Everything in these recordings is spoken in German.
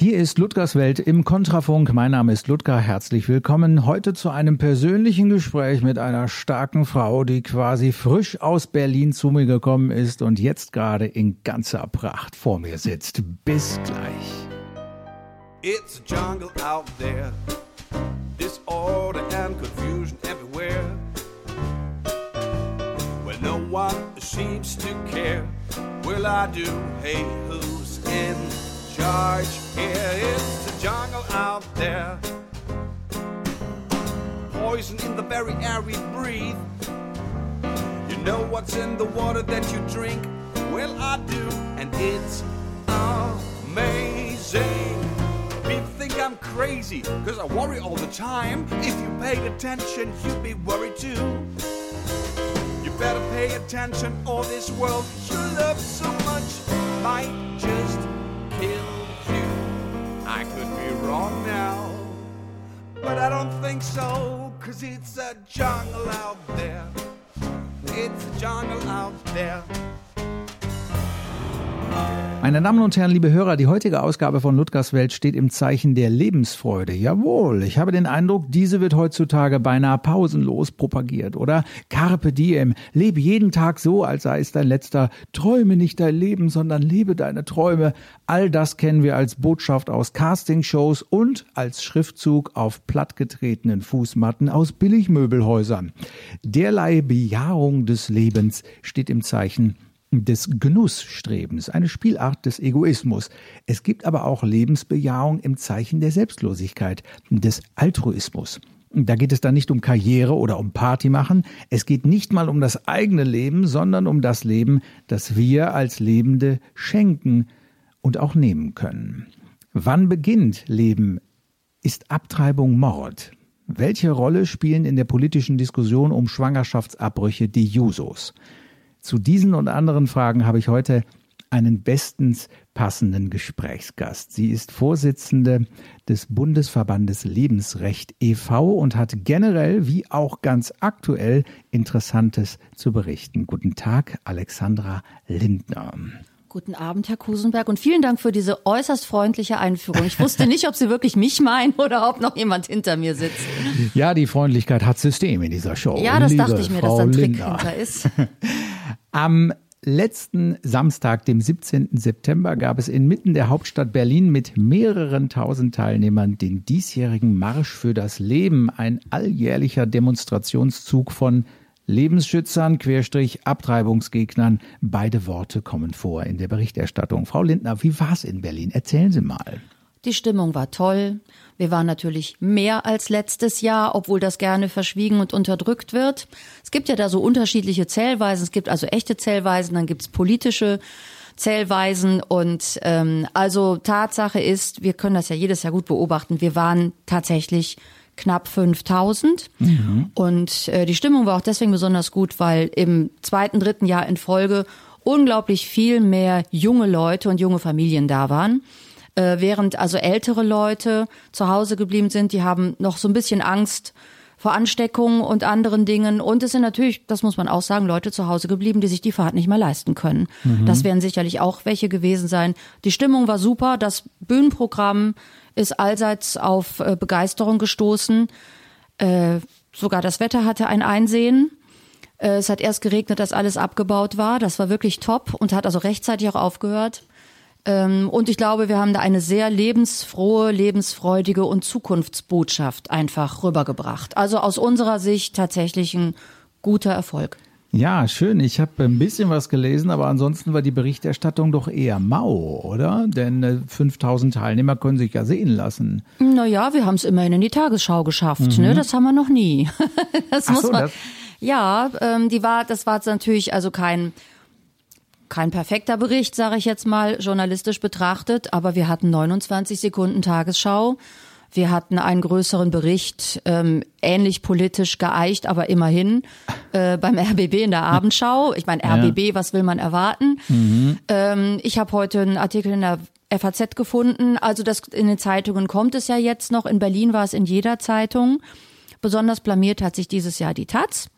Hier ist Ludgers Welt im Kontrafunk. Mein Name ist Ludger. Herzlich willkommen heute zu einem persönlichen Gespräch mit einer starken Frau, die quasi frisch aus Berlin zu mir gekommen ist und jetzt gerade in ganzer Pracht vor mir sitzt. Bis gleich. It's a jungle out there. Disorder and confusion everywhere. Well, no one seems to care. Will I do? Hey, who's in? Charge. Here is the jungle out there. Poison in the very air we breathe. You know what's in the water that you drink? Well, I do, and it's amazing. People think I'm crazy, cause I worry all the time. If you paid attention, you'd be worried too. You better pay attention, or this world you love so much might just. I could be wrong now, but I don't think so, cause it's a jungle out there. It's a jungle out there. Meine Damen und Herren, liebe Hörer, die heutige Ausgabe von Ludgers Welt steht im Zeichen der Lebensfreude. Jawohl, ich habe den Eindruck, diese wird heutzutage beinahe pausenlos propagiert, oder? Carpe diem, lebe jeden Tag so, als sei es dein letzter. Träume nicht dein Leben, sondern lebe deine Träume. All das kennen wir als Botschaft aus Castingshows und als Schriftzug auf plattgetretenen Fußmatten aus Billigmöbelhäusern. Derlei Bejahung des Lebens steht im Zeichen des Genussstrebens, eine Spielart des Egoismus. Es gibt aber auch Lebensbejahung im Zeichen der Selbstlosigkeit, des Altruismus. Da geht es dann nicht um Karriere oder um Party machen. Es geht nicht mal um das eigene Leben, sondern um das Leben, das wir als Lebende schenken und auch nehmen können. Wann beginnt Leben? Ist Abtreibung Mord? Welche Rolle spielen in der politischen Diskussion um Schwangerschaftsabbrüche die Jusos? Zu diesen und anderen Fragen habe ich heute einen bestens passenden Gesprächsgast. Sie ist Vorsitzende des Bundesverbandes Lebensrecht e.V. und hat generell wie auch ganz aktuell Interessantes zu berichten. Guten Tag, Alexandra Lindner. Guten Abend, Herr Kusenberg, und vielen Dank für diese äußerst freundliche Einführung. Ich wusste nicht, ob Sie wirklich mich meinen oder ob noch jemand hinter mir sitzt. Ja, die Freundlichkeit hat System in dieser Show. Ja, das Liebe dachte ich mir, Frau dass da ein Trick hinter ist. Am letzten Samstag, dem 17. September, gab es inmitten der Hauptstadt Berlin mit mehreren tausend Teilnehmern den diesjährigen Marsch für das Leben, ein alljährlicher Demonstrationszug von Lebensschützern, Querstrich, Abtreibungsgegnern. Beide Worte kommen vor in der Berichterstattung. Frau Lindner, wie war es in Berlin? Erzählen Sie mal. Die Stimmung war toll. Wir waren natürlich mehr als letztes Jahr, obwohl das gerne verschwiegen und unterdrückt wird. Es gibt ja da so unterschiedliche Zählweisen. Es gibt also echte Zählweisen, dann gibt es politische Zählweisen. Und ähm, also Tatsache ist, wir können das ja jedes Jahr gut beobachten, wir waren tatsächlich knapp 5000. Mhm. Und äh, die Stimmung war auch deswegen besonders gut, weil im zweiten, dritten Jahr in Folge unglaublich viel mehr junge Leute und junge Familien da waren. Äh, während also ältere Leute zu Hause geblieben sind, die haben noch so ein bisschen Angst vor Ansteckungen und anderen Dingen. Und es sind natürlich, das muss man auch sagen, Leute zu Hause geblieben, die sich die Fahrt nicht mehr leisten können. Mhm. Das werden sicherlich auch welche gewesen sein. Die Stimmung war super. Das Bühnenprogramm ist allseits auf äh, Begeisterung gestoßen. Äh, sogar das Wetter hatte ein Einsehen. Äh, es hat erst geregnet, dass alles abgebaut war. Das war wirklich top und hat also rechtzeitig auch aufgehört. Ähm, und ich glaube, wir haben da eine sehr lebensfrohe, lebensfreudige und Zukunftsbotschaft einfach rübergebracht. Also aus unserer Sicht tatsächlich ein guter Erfolg. Ja, schön. Ich habe ein bisschen was gelesen, aber ansonsten war die Berichterstattung doch eher mau, oder? Denn 5000 äh, Teilnehmer können sich ja sehen lassen. Naja, wir haben es immerhin in die Tagesschau geschafft. Ne? Mhm. Ne? Das haben wir noch nie. das Ach muss so, man. Das ja, ähm, die war, das war natürlich also kein kein perfekter Bericht, sage ich jetzt mal, journalistisch betrachtet, aber wir hatten 29 Sekunden Tagesschau. Wir hatten einen größeren Bericht, ähm, ähnlich politisch geeicht, aber immerhin äh, beim RBB in der Abendschau. Ich meine, RBB, ja. was will man erwarten? Mhm. Ähm, ich habe heute einen Artikel in der FAZ gefunden. Also das in den Zeitungen kommt es ja jetzt noch. In Berlin war es in jeder Zeitung. Besonders blamiert hat sich dieses Jahr die Taz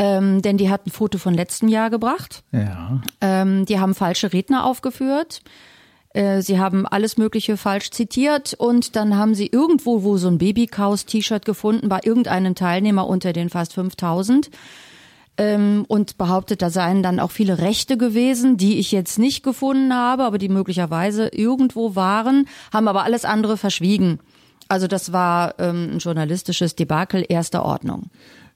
ähm, denn die hat ein Foto von letztem Jahr gebracht. Ja. Ähm, die haben falsche Redner aufgeführt. Äh, sie haben alles Mögliche falsch zitiert und dann haben sie irgendwo wo so ein Babykaus-T-Shirt gefunden bei irgendeinem Teilnehmer unter den fast 5000 ähm, und behauptet, da seien dann auch viele Rechte gewesen, die ich jetzt nicht gefunden habe, aber die möglicherweise irgendwo waren, haben aber alles andere verschwiegen. Also das war ähm, ein journalistisches Debakel erster Ordnung.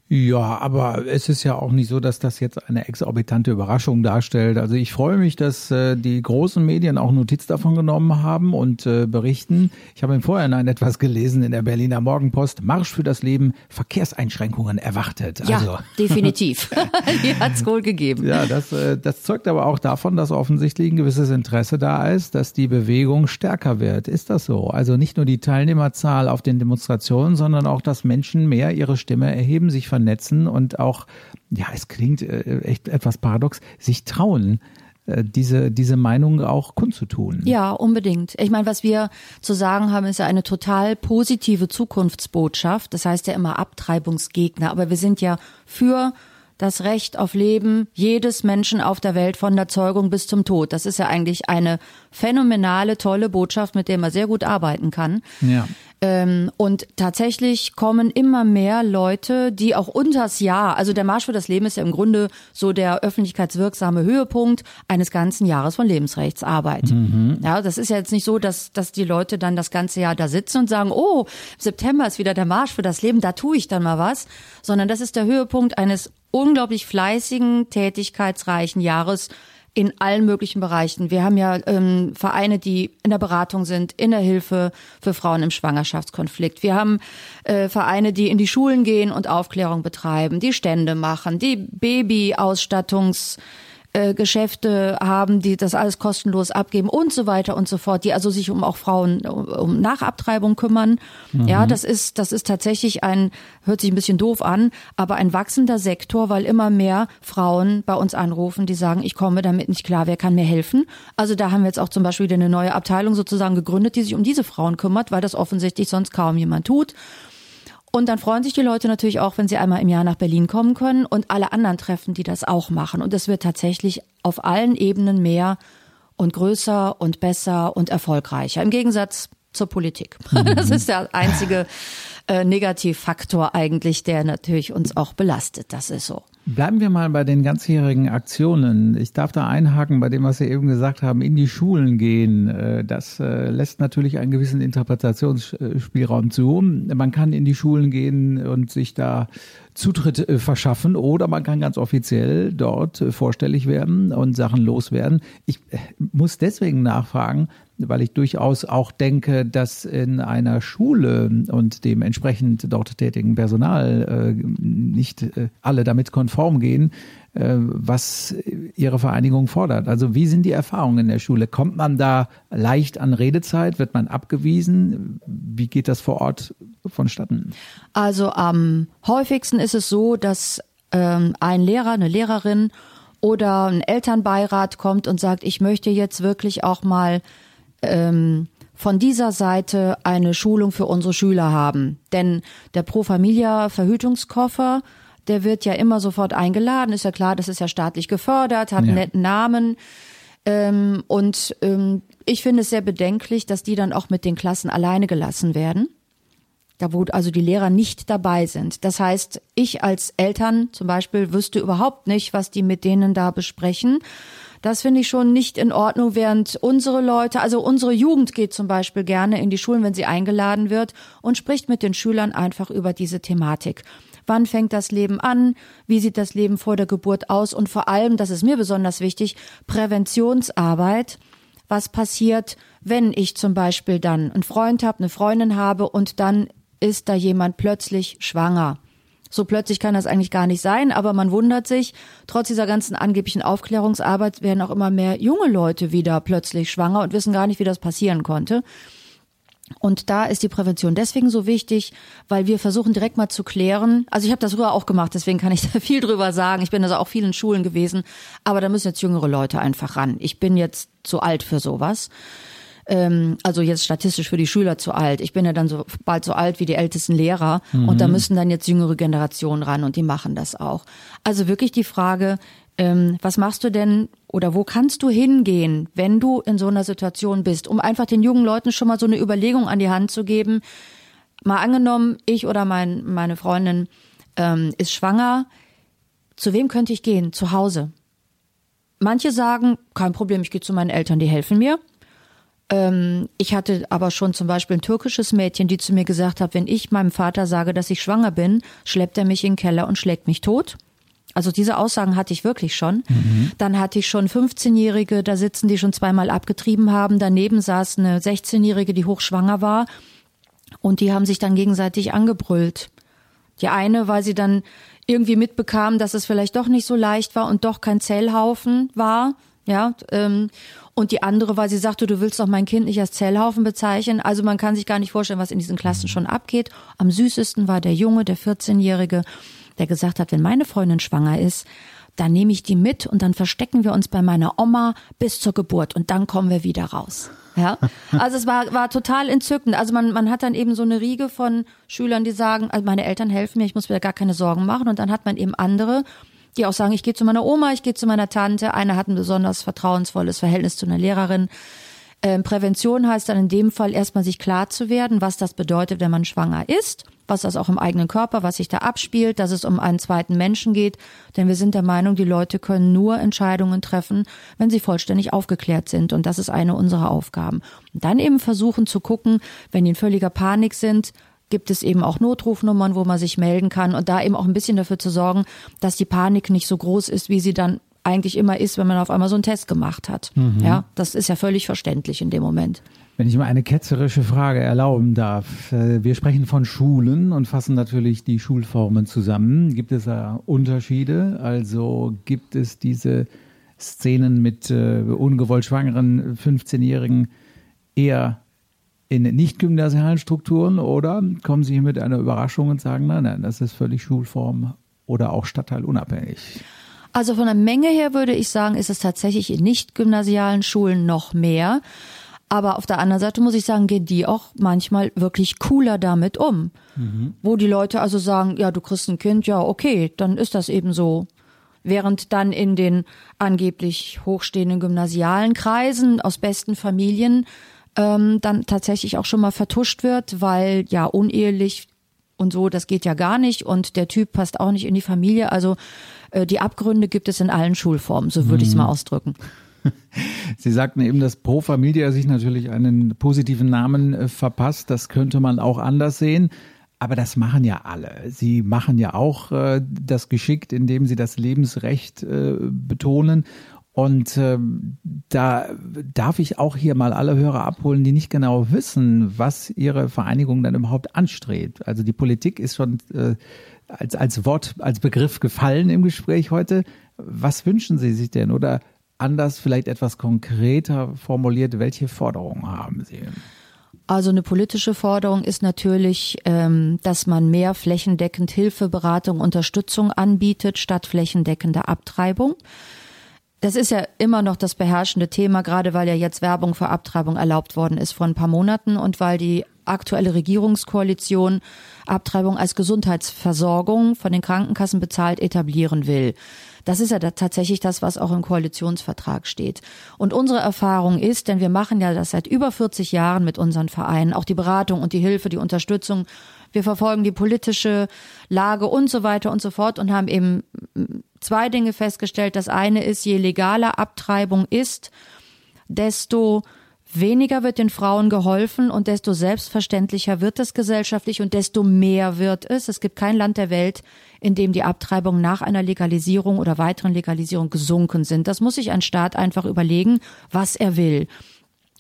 Ja, aber es ist ja auch nicht so, dass das jetzt eine exorbitante Überraschung darstellt. Also ich freue mich, dass äh, die großen Medien auch Notiz davon genommen haben und äh, berichten. Ich habe im Vorhinein etwas gelesen in der Berliner Morgenpost. Marsch für das Leben, Verkehrseinschränkungen erwartet. Ja, also. definitiv. Die hat's wohl gegeben. Ja, das, äh, das zeugt aber auch davon, dass offensichtlich ein gewisses Interesse da ist, dass die Bewegung stärker wird. Ist das so? Also nicht nur die Teilnehmerzahl auf den Demonstrationen, sondern auch, dass Menschen mehr ihre Stimme erheben, sich vernetzen und auch, ja, es klingt äh, echt etwas paradox, sich trauen, äh, diese, diese Meinung auch kundzutun. Ja, unbedingt. Ich meine, was wir zu sagen haben, ist ja eine total positive Zukunftsbotschaft. Das heißt ja immer Abtreibungsgegner, aber wir sind ja für das Recht auf Leben jedes Menschen auf der Welt von der Zeugung bis zum Tod. Das ist ja eigentlich eine phänomenale, tolle Botschaft, mit der man sehr gut arbeiten kann. Ja. Ähm, und tatsächlich kommen immer mehr Leute, die auch unters Jahr, also der Marsch für das Leben ist ja im Grunde so der öffentlichkeitswirksame Höhepunkt eines ganzen Jahres von Lebensrechtsarbeit. Mhm. Ja, das ist ja jetzt nicht so, dass, dass die Leute dann das ganze Jahr da sitzen und sagen, oh, September ist wieder der Marsch für das Leben, da tue ich dann mal was, sondern das ist der Höhepunkt eines unglaublich fleißigen, tätigkeitsreichen Jahres in allen möglichen Bereichen. Wir haben ja ähm, Vereine, die in der Beratung sind, in der Hilfe für Frauen im Schwangerschaftskonflikt. Wir haben äh, Vereine, die in die Schulen gehen und Aufklärung betreiben, die Stände machen, die Babyausstattungs äh, Geschäfte haben, die das alles kostenlos abgeben und so weiter und so fort, die also sich um auch Frauen um Nachabtreibung kümmern. Mhm. Ja, das ist das ist tatsächlich ein hört sich ein bisschen doof an, aber ein wachsender Sektor, weil immer mehr Frauen bei uns anrufen, die sagen, ich komme damit nicht klar, wer kann mir helfen? Also da haben wir jetzt auch zum Beispiel eine neue Abteilung sozusagen gegründet, die sich um diese Frauen kümmert, weil das offensichtlich sonst kaum jemand tut. Und dann freuen sich die Leute natürlich auch, wenn sie einmal im Jahr nach Berlin kommen können und alle anderen treffen, die das auch machen. Und es wird tatsächlich auf allen Ebenen mehr und größer und besser und erfolgreicher. Im Gegensatz zur Politik. Das ist der einzige äh, Negativfaktor eigentlich, der natürlich uns auch belastet. Das ist so. Bleiben wir mal bei den ganzjährigen Aktionen. Ich darf da einhaken bei dem, was Sie eben gesagt haben, in die Schulen gehen. Äh, das äh, lässt natürlich einen gewissen Interpretationsspielraum zu. Man kann in die Schulen gehen und sich da Zutritt äh, verschaffen oder man kann ganz offiziell dort vorstellig werden und Sachen loswerden. Ich muss deswegen nachfragen, weil ich durchaus auch denke, dass in einer Schule und dem entsprechend dort tätigen Personal äh, nicht äh, alle damit konform gehen, äh, was Ihre Vereinigung fordert. Also wie sind die Erfahrungen in der Schule? Kommt man da leicht an Redezeit? Wird man abgewiesen? Wie geht das vor Ort vonstatten? Also am häufigsten ist es so, dass ähm, ein Lehrer, eine Lehrerin oder ein Elternbeirat kommt und sagt, ich möchte jetzt wirklich auch mal ähm, von dieser Seite eine Schulung für unsere Schüler haben. Denn der Pro Familia Verhütungskoffer, der wird ja immer sofort eingeladen. Ist ja klar, das ist ja staatlich gefördert, hat einen ja. netten Namen. Ähm, und ähm, ich finde es sehr bedenklich, dass die dann auch mit den Klassen alleine gelassen werden. Da wo also die Lehrer nicht dabei sind. Das heißt, ich als Eltern zum Beispiel wüsste überhaupt nicht, was die mit denen da besprechen. Das finde ich schon nicht in Ordnung, während unsere Leute, also unsere Jugend geht zum Beispiel gerne in die Schulen, wenn sie eingeladen wird und spricht mit den Schülern einfach über diese Thematik. Wann fängt das Leben an? Wie sieht das Leben vor der Geburt aus? Und vor allem, das ist mir besonders wichtig, Präventionsarbeit. Was passiert, wenn ich zum Beispiel dann einen Freund habe, eine Freundin habe und dann ist da jemand plötzlich schwanger? So plötzlich kann das eigentlich gar nicht sein, aber man wundert sich, trotz dieser ganzen angeblichen Aufklärungsarbeit werden auch immer mehr junge Leute wieder plötzlich schwanger und wissen gar nicht, wie das passieren konnte. Und da ist die Prävention deswegen so wichtig, weil wir versuchen direkt mal zu klären. Also ich habe das früher auch gemacht, deswegen kann ich da viel drüber sagen. Ich bin also auch vielen Schulen gewesen, aber da müssen jetzt jüngere Leute einfach ran. Ich bin jetzt zu alt für sowas ähm, also jetzt statistisch für die Schüler zu alt. Ich bin ja dann so bald so alt wie die ältesten Lehrer mhm. und da müssen dann jetzt jüngere Generationen ran und die machen das auch. Also wirklich die Frage, ähm, was machst du denn, oder wo kannst du hingehen, wenn du in so einer Situation bist, um einfach den jungen Leuten schon mal so eine Überlegung an die Hand zu geben. Mal angenommen, ich oder mein, meine Freundin ähm, ist schwanger, zu wem könnte ich gehen? Zu Hause. Manche sagen, kein Problem, ich gehe zu meinen Eltern, die helfen mir. Ähm, ich hatte aber schon zum Beispiel ein türkisches Mädchen, die zu mir gesagt hat, wenn ich meinem Vater sage, dass ich schwanger bin, schleppt er mich in den Keller und schlägt mich tot. Also diese Aussagen hatte ich wirklich schon. Mhm. Dann hatte ich schon 15-Jährige, da sitzen, die schon zweimal abgetrieben haben. Daneben saß eine 16-Jährige, die hochschwanger war. Und die haben sich dann gegenseitig angebrüllt. Die eine, weil sie dann irgendwie mitbekam, dass es vielleicht doch nicht so leicht war und doch kein Zellhaufen war. Ja, ähm, und die andere, weil sie sagte, du willst doch mein Kind nicht als Zellhaufen bezeichnen. Also man kann sich gar nicht vorstellen, was in diesen Klassen schon abgeht. Am süßesten war der Junge, der 14-Jährige, der gesagt hat, wenn meine Freundin schwanger ist, dann nehme ich die mit und dann verstecken wir uns bei meiner Oma bis zur Geburt und dann kommen wir wieder raus. Ja, also es war, war total entzückend. Also man, man hat dann eben so eine Riege von Schülern, die sagen, also meine Eltern helfen mir, ich muss mir gar keine Sorgen machen. Und dann hat man eben andere, die auch sagen, ich gehe zu meiner Oma, ich gehe zu meiner Tante. Eine hat ein besonders vertrauensvolles Verhältnis zu einer Lehrerin. Ähm, Prävention heißt dann in dem Fall erstmal sich klar zu werden, was das bedeutet, wenn man schwanger ist, was das auch im eigenen Körper, was sich da abspielt, dass es um einen zweiten Menschen geht. Denn wir sind der Meinung, die Leute können nur Entscheidungen treffen, wenn sie vollständig aufgeklärt sind. Und das ist eine unserer Aufgaben. Und dann eben versuchen zu gucken, wenn die in völliger Panik sind, gibt es eben auch Notrufnummern, wo man sich melden kann und da eben auch ein bisschen dafür zu sorgen, dass die Panik nicht so groß ist, wie sie dann eigentlich immer ist, wenn man auf einmal so einen Test gemacht hat. Mhm. Ja, das ist ja völlig verständlich in dem Moment. Wenn ich mal eine ketzerische Frage erlauben darf. Äh, wir sprechen von Schulen und fassen natürlich die Schulformen zusammen. Gibt es da Unterschiede? Also gibt es diese Szenen mit äh, ungewollt schwangeren 15-Jährigen eher in nicht gymnasialen Strukturen oder kommen Sie hier mit einer Überraschung und sagen, nein, nein, das ist völlig Schulform oder auch stadtteilunabhängig? Also von der Menge her würde ich sagen, ist es tatsächlich in nicht gymnasialen Schulen noch mehr. Aber auf der anderen Seite muss ich sagen, gehen die auch manchmal wirklich cooler damit um. Mhm. Wo die Leute also sagen, ja, du kriegst ein Kind, ja, okay, dann ist das eben so. Während dann in den angeblich hochstehenden gymnasialen Kreisen aus besten Familien ähm, dann tatsächlich auch schon mal vertuscht wird, weil ja unehelich und so, das geht ja gar nicht und der Typ passt auch nicht in die Familie. Also äh, die Abgründe gibt es in allen Schulformen, so würde ich es mal mhm. ausdrücken. Sie sagten eben, dass Pro Familia sich natürlich einen positiven Namen äh, verpasst. Das könnte man auch anders sehen. Aber das machen ja alle. Sie machen ja auch äh, das geschickt, indem sie das Lebensrecht äh, betonen. Und äh, da darf ich auch hier mal alle Hörer abholen, die nicht genau wissen, was ihre Vereinigung dann überhaupt anstrebt. Also die Politik ist schon äh, als, als Wort, als Begriff gefallen im Gespräch heute. Was wünschen Sie sich denn? Oder anders, vielleicht etwas konkreter formuliert, welche Forderungen haben Sie? Also eine politische Forderung ist natürlich, ähm, dass man mehr flächendeckend Hilfe, Beratung, Unterstützung anbietet, statt flächendeckender Abtreibung. Das ist ja immer noch das beherrschende Thema, gerade weil ja jetzt Werbung für Abtreibung erlaubt worden ist vor ein paar Monaten und weil die aktuelle Regierungskoalition Abtreibung als Gesundheitsversorgung von den Krankenkassen bezahlt etablieren will. Das ist ja da tatsächlich das, was auch im Koalitionsvertrag steht. Und unsere Erfahrung ist, denn wir machen ja das seit über 40 Jahren mit unseren Vereinen, auch die Beratung und die Hilfe, die Unterstützung. Wir verfolgen die politische Lage und so weiter und so fort und haben eben zwei Dinge festgestellt. Das eine ist, je legaler Abtreibung ist, desto weniger wird den Frauen geholfen und desto selbstverständlicher wird es gesellschaftlich und desto mehr wird es. Es gibt kein Land der Welt, in dem die Abtreibungen nach einer Legalisierung oder weiteren Legalisierung gesunken sind. Das muss sich ein Staat einfach überlegen, was er will.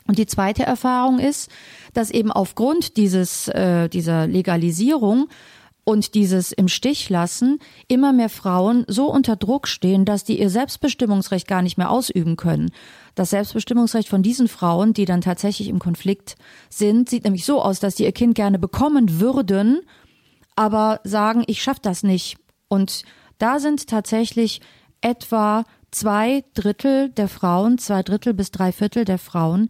Und die zweite Erfahrung ist, dass eben aufgrund dieses, äh, dieser Legalisierung und dieses im Stich lassen immer mehr Frauen so unter Druck stehen, dass die ihr Selbstbestimmungsrecht gar nicht mehr ausüben können. Das Selbstbestimmungsrecht von diesen Frauen, die dann tatsächlich im Konflikt sind, sieht nämlich so aus, dass die ihr Kind gerne bekommen würden, aber sagen, ich schaff das nicht. Und da sind tatsächlich etwa zwei Drittel der Frauen, zwei Drittel bis drei Viertel der Frauen,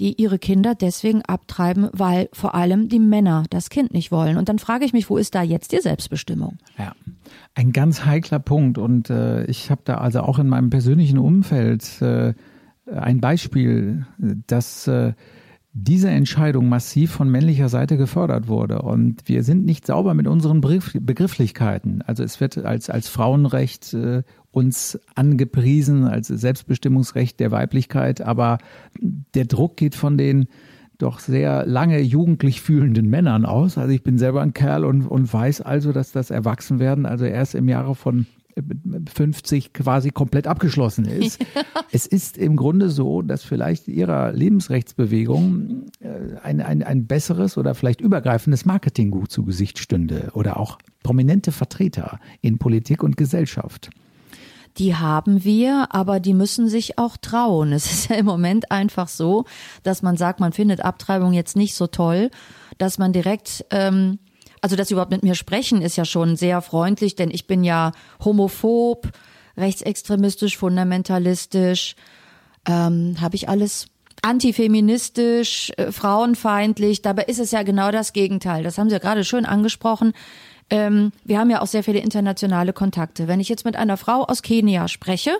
die ihre Kinder deswegen abtreiben, weil vor allem die Männer das Kind nicht wollen. Und dann frage ich mich, wo ist da jetzt die Selbstbestimmung? Ja. Ein ganz heikler Punkt und äh, ich habe da also auch in meinem persönlichen Umfeld äh, ein Beispiel, dass äh, diese Entscheidung massiv von männlicher Seite gefördert wurde. Und wir sind nicht sauber mit unseren Begrifflichkeiten. Also es wird als, als Frauenrecht äh, uns angepriesen, als Selbstbestimmungsrecht der Weiblichkeit, aber der Druck geht von den doch sehr lange jugendlich fühlenden Männern aus. Also ich bin selber ein Kerl und, und weiß also, dass das Erwachsenwerden also erst im Jahre von 50 quasi komplett abgeschlossen ist. es ist im Grunde so, dass vielleicht ihrer Lebensrechtsbewegung äh, ein, ein, ein besseres oder vielleicht übergreifendes Marketing gut zu Gesicht stünde oder auch prominente Vertreter in Politik und Gesellschaft. Die haben wir, aber die müssen sich auch trauen. Es ist ja im Moment einfach so, dass man sagt, man findet Abtreibung jetzt nicht so toll, dass man direkt ähm, also dass sie überhaupt mit mir sprechen, ist ja schon sehr freundlich, denn ich bin ja homophob, rechtsextremistisch, fundamentalistisch, ähm, habe ich alles antifeministisch, äh, frauenfeindlich. Dabei ist es ja genau das Gegenteil. Das haben Sie ja gerade schön angesprochen. Ähm, wir haben ja auch sehr viele internationale Kontakte. Wenn ich jetzt mit einer Frau aus Kenia spreche,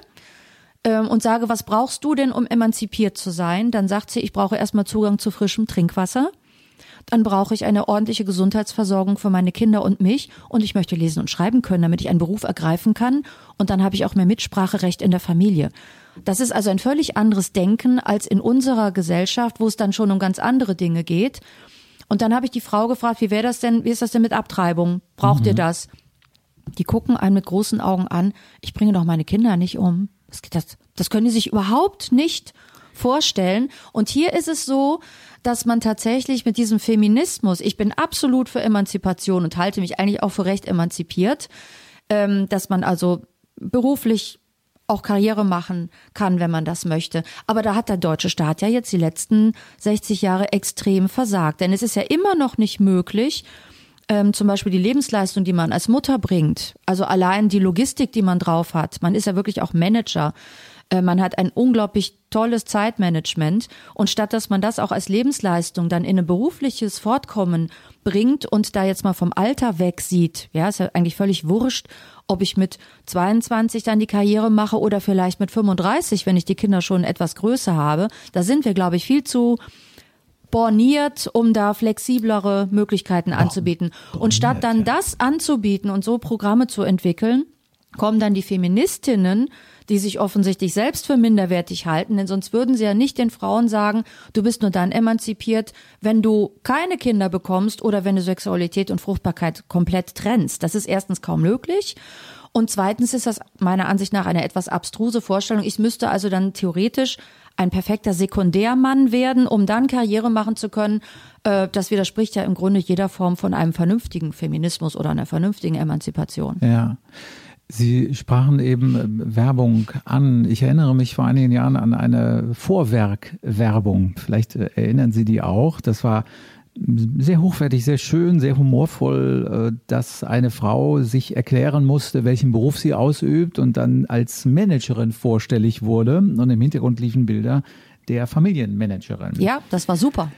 ähm, und sage, was brauchst du denn, um emanzipiert zu sein? Dann sagt sie, ich brauche erstmal Zugang zu frischem Trinkwasser dann brauche ich eine ordentliche Gesundheitsversorgung für meine Kinder und mich und ich möchte lesen und schreiben können, damit ich einen Beruf ergreifen kann und dann habe ich auch mehr Mitspracherecht in der Familie. Das ist also ein völlig anderes Denken als in unserer Gesellschaft, wo es dann schon um ganz andere Dinge geht. Und dann habe ich die Frau gefragt, wie wäre das denn, wie ist das denn mit Abtreibung? Braucht mhm. ihr das? Die gucken einen mit großen Augen an. Ich bringe doch meine Kinder nicht um. Das, das, das können die sich überhaupt nicht vorstellen. Und hier ist es so, dass man tatsächlich mit diesem Feminismus, ich bin absolut für Emanzipation und halte mich eigentlich auch für recht emanzipiert, ähm, dass man also beruflich auch Karriere machen kann, wenn man das möchte. Aber da hat der deutsche Staat ja jetzt die letzten 60 Jahre extrem versagt. Denn es ist ja immer noch nicht möglich, ähm, zum Beispiel die Lebensleistung, die man als Mutter bringt, also allein die Logistik, die man drauf hat. Man ist ja wirklich auch Manager. Äh, man hat ein unglaublich tolles Zeitmanagement und statt dass man das auch als Lebensleistung dann in ein berufliches Fortkommen bringt und da jetzt mal vom Alter weg sieht, ja, ist ja eigentlich völlig wurscht, ob ich mit 22 dann die Karriere mache oder vielleicht mit 35, wenn ich die Kinder schon etwas größer habe. Da sind wir, glaube ich, viel zu borniert, um da flexiblere Möglichkeiten anzubieten. Und statt dann das anzubieten und so Programme zu entwickeln, kommen dann die Feministinnen die sich offensichtlich selbst für minderwertig halten, denn sonst würden sie ja nicht den Frauen sagen, du bist nur dann emanzipiert, wenn du keine Kinder bekommst oder wenn du Sexualität und Fruchtbarkeit komplett trennst. Das ist erstens kaum möglich. Und zweitens ist das meiner Ansicht nach eine etwas abstruse Vorstellung. Ich müsste also dann theoretisch ein perfekter Sekundärmann werden, um dann Karriere machen zu können. Äh, das widerspricht ja im Grunde jeder Form von einem vernünftigen Feminismus oder einer vernünftigen Emanzipation. Ja. Sie sprachen eben äh, Werbung an. Ich erinnere mich vor einigen Jahren an eine Vorwerk-Werbung. Vielleicht äh, erinnern Sie die auch. Das war sehr hochwertig, sehr schön, sehr humorvoll, äh, dass eine Frau sich erklären musste, welchen Beruf sie ausübt und dann als Managerin vorstellig wurde. Und im Hintergrund liefen Bilder der Familienmanagerin. Ja, das war super.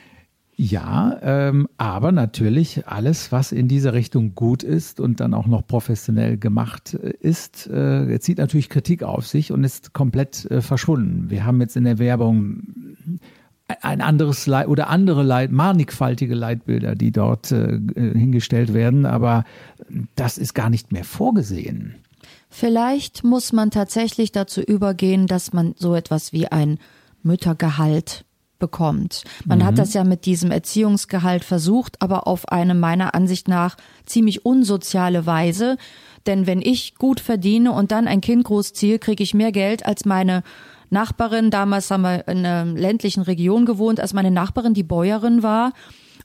Ja, ähm, aber natürlich alles, was in dieser Richtung gut ist und dann auch noch professionell gemacht äh, ist, äh, zieht natürlich Kritik auf sich und ist komplett äh, verschwunden. Wir haben jetzt in der Werbung ein anderes Leit oder andere Leit, mannigfaltige Leitbilder, die dort äh, hingestellt werden, aber das ist gar nicht mehr vorgesehen. Vielleicht muss man tatsächlich dazu übergehen, dass man so etwas wie ein Müttergehalt bekommt. Man mhm. hat das ja mit diesem Erziehungsgehalt versucht, aber auf eine meiner Ansicht nach ziemlich unsoziale Weise. Denn wenn ich gut verdiene und dann ein Kind großziehe, kriege ich mehr Geld als meine Nachbarin. Damals haben wir in einer ländlichen Region gewohnt, als meine Nachbarin die Bäuerin war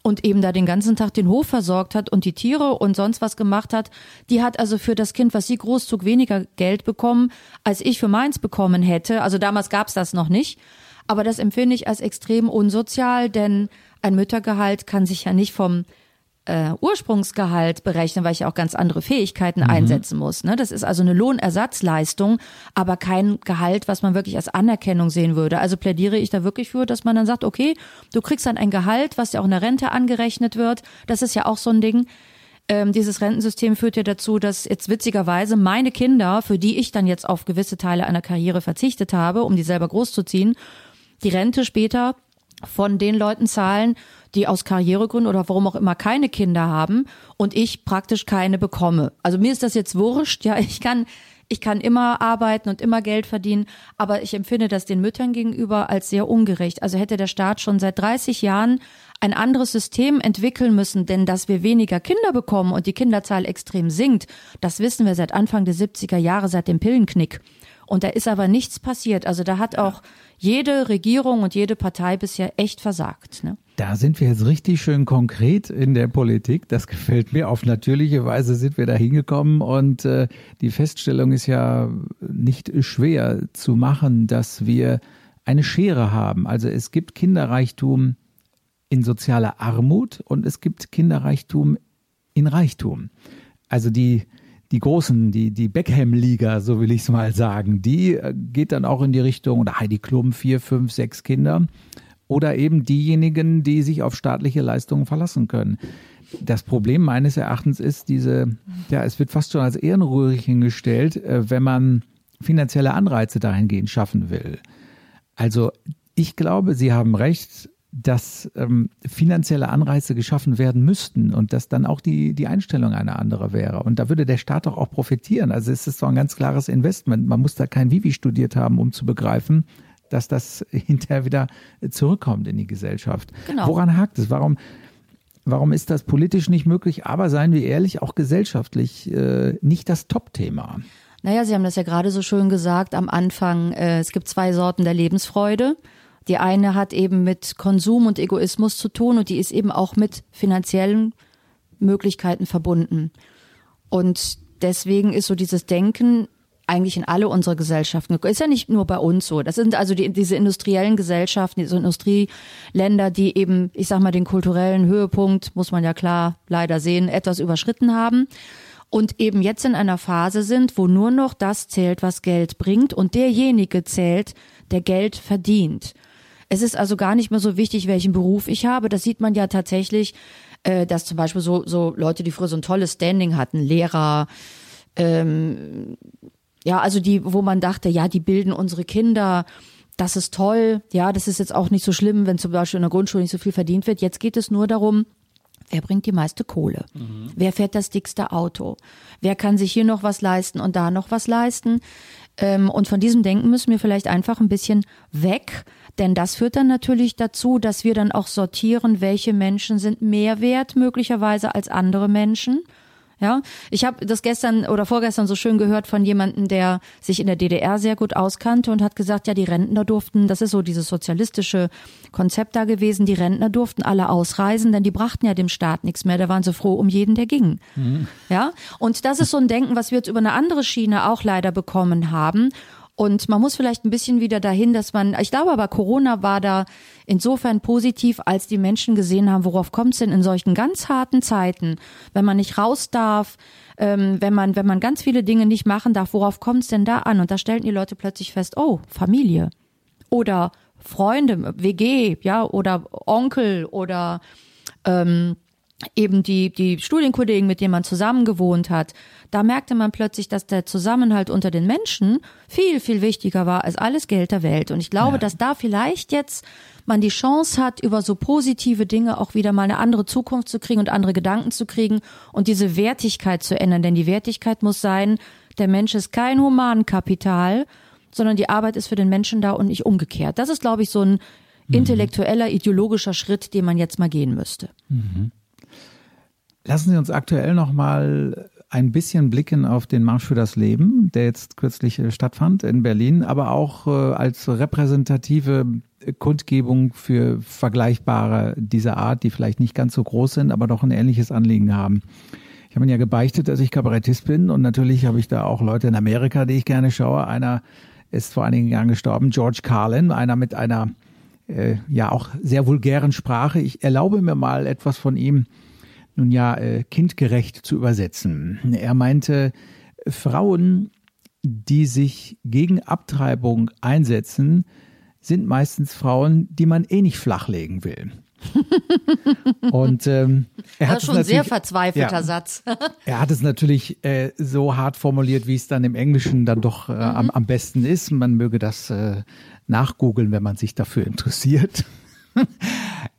und eben da den ganzen Tag den Hof versorgt hat und die Tiere und sonst was gemacht hat. Die hat also für das Kind, was sie großzog, weniger Geld bekommen, als ich für meins bekommen hätte. Also damals gab's das noch nicht. Aber das empfinde ich als extrem unsozial, denn ein Müttergehalt kann sich ja nicht vom äh, Ursprungsgehalt berechnen, weil ich ja auch ganz andere Fähigkeiten mhm. einsetzen muss. Ne? Das ist also eine Lohnersatzleistung, aber kein Gehalt, was man wirklich als Anerkennung sehen würde. Also plädiere ich da wirklich für, dass man dann sagt, okay, du kriegst dann ein Gehalt, was ja auch in der Rente angerechnet wird. Das ist ja auch so ein Ding ähm, dieses Rentensystem führt ja dazu, dass jetzt witzigerweise meine Kinder, für die ich dann jetzt auf gewisse Teile einer Karriere verzichtet habe, um die selber großzuziehen, die Rente später von den Leuten zahlen, die aus Karrieregründen oder warum auch immer keine Kinder haben und ich praktisch keine bekomme. Also mir ist das jetzt wurscht, ja, ich kann ich kann immer arbeiten und immer Geld verdienen, aber ich empfinde das den Müttern gegenüber als sehr ungerecht. Also hätte der Staat schon seit 30 Jahren ein anderes System entwickeln müssen, denn dass wir weniger Kinder bekommen und die Kinderzahl extrem sinkt, das wissen wir seit Anfang der 70er Jahre, seit dem Pillenknick. Und da ist aber nichts passiert. Also da hat auch jede Regierung und jede Partei bisher echt versagt. Ne? Da sind wir jetzt richtig schön konkret in der Politik. Das gefällt mir. Auf natürliche Weise sind wir da hingekommen und äh, die Feststellung ist ja nicht schwer zu machen, dass wir eine Schere haben. Also es gibt Kinderreichtum in sozialer Armut und es gibt Kinderreichtum in Reichtum. Also die die großen, die, die Beckham-Liga, so will ich es mal sagen, die äh, geht dann auch in die Richtung, oder Heidi Klum, vier, fünf, sechs Kinder. Oder eben diejenigen, die sich auf staatliche Leistungen verlassen können. Das Problem meines Erachtens ist diese, ja, es wird fast schon als ehrenrührig hingestellt, äh, wenn man finanzielle Anreize dahingehend schaffen will. Also ich glaube, Sie haben recht, dass ähm, finanzielle Anreize geschaffen werden müssten und dass dann auch die, die Einstellung eine andere wäre. Und da würde der Staat doch auch profitieren. Also es ist doch ein ganz klares Investment. Man muss da kein Vivi studiert haben, um zu begreifen, dass das hinterher wieder zurückkommt in die Gesellschaft. Genau. Woran hakt es? Warum, warum ist das politisch nicht möglich, aber seien wir ehrlich, auch gesellschaftlich äh, nicht das Top-Thema? Naja, Sie haben das ja gerade so schön gesagt am Anfang. Äh, es gibt zwei Sorten der Lebensfreude. Die eine hat eben mit Konsum und Egoismus zu tun und die ist eben auch mit finanziellen Möglichkeiten verbunden. Und deswegen ist so dieses Denken eigentlich in alle unsere Gesellschaften. Ist ja nicht nur bei uns so. Das sind also die, diese industriellen Gesellschaften, diese Industrieländer, die eben, ich sag mal, den kulturellen Höhepunkt, muss man ja klar leider sehen, etwas überschritten haben und eben jetzt in einer Phase sind, wo nur noch das zählt, was Geld bringt und derjenige zählt, der Geld verdient. Es ist also gar nicht mehr so wichtig, welchen Beruf ich habe. Das sieht man ja tatsächlich, äh, dass zum Beispiel so, so Leute, die früher so ein tolles Standing hatten, Lehrer, ähm, ja, also die, wo man dachte, ja, die bilden unsere Kinder, das ist toll, ja, das ist jetzt auch nicht so schlimm, wenn zum Beispiel in der Grundschule nicht so viel verdient wird. Jetzt geht es nur darum, Wer bringt die meiste Kohle? Mhm. Wer fährt das dickste Auto? Wer kann sich hier noch was leisten und da noch was leisten? Ähm, und von diesem Denken müssen wir vielleicht einfach ein bisschen weg, denn das führt dann natürlich dazu, dass wir dann auch sortieren, welche Menschen sind mehr wert möglicherweise als andere Menschen. Ja, ich habe das gestern oder vorgestern so schön gehört von jemandem, der sich in der DDR sehr gut auskannte und hat gesagt, ja, die Rentner durften, das ist so dieses sozialistische Konzept da gewesen, die Rentner durften alle ausreisen, denn die brachten ja dem Staat nichts mehr, da waren sie froh um jeden, der ging. Mhm. Ja, und das ist so ein Denken, was wir jetzt über eine andere Schiene auch leider bekommen haben und man muss vielleicht ein bisschen wieder dahin, dass man, ich glaube aber Corona war da insofern positiv, als die Menschen gesehen haben, worauf kommt es denn in solchen ganz harten Zeiten, wenn man nicht raus darf, ähm, wenn man, wenn man ganz viele Dinge nicht machen darf, worauf kommt es denn da an? Und da stellten die Leute plötzlich fest, oh, Familie oder Freunde, WG, ja, oder Onkel oder ähm, eben die, die Studienkollegen, mit denen man zusammen gewohnt hat, da merkte man plötzlich, dass der Zusammenhalt unter den Menschen viel, viel wichtiger war als alles Geld der Welt. Und ich glaube, ja. dass da vielleicht jetzt man die Chance hat, über so positive Dinge auch wieder mal eine andere Zukunft zu kriegen und andere Gedanken zu kriegen und diese Wertigkeit zu ändern. Denn die Wertigkeit muss sein, der Mensch ist kein Humankapital, sondern die Arbeit ist für den Menschen da und nicht umgekehrt. Das ist, glaube ich, so ein mhm. intellektueller, ideologischer Schritt, den man jetzt mal gehen müsste. Mhm. Lassen Sie uns aktuell noch mal ein bisschen blicken auf den Marsch für das Leben, der jetzt kürzlich äh, stattfand in Berlin, aber auch äh, als repräsentative Kundgebung für Vergleichbare dieser Art, die vielleicht nicht ganz so groß sind, aber doch ein ähnliches Anliegen haben. Ich habe mir ja gebeichtet, dass ich Kabarettist bin und natürlich habe ich da auch Leute in Amerika, die ich gerne schaue. Einer ist vor einigen Jahren gestorben, George Carlin, einer mit einer äh, ja auch sehr vulgären Sprache. Ich erlaube mir mal etwas von ihm nun ja äh, kindgerecht zu übersetzen. Er meinte, Frauen, die sich gegen Abtreibung einsetzen, sind meistens Frauen, die man eh nicht flachlegen will. Und ähm, Er das ist schon ein sehr verzweifelter ja, Satz. er hat es natürlich äh, so hart formuliert, wie es dann im Englischen dann doch äh, mhm. am, am besten ist. Man möge das äh, nachgoogeln, wenn man sich dafür interessiert.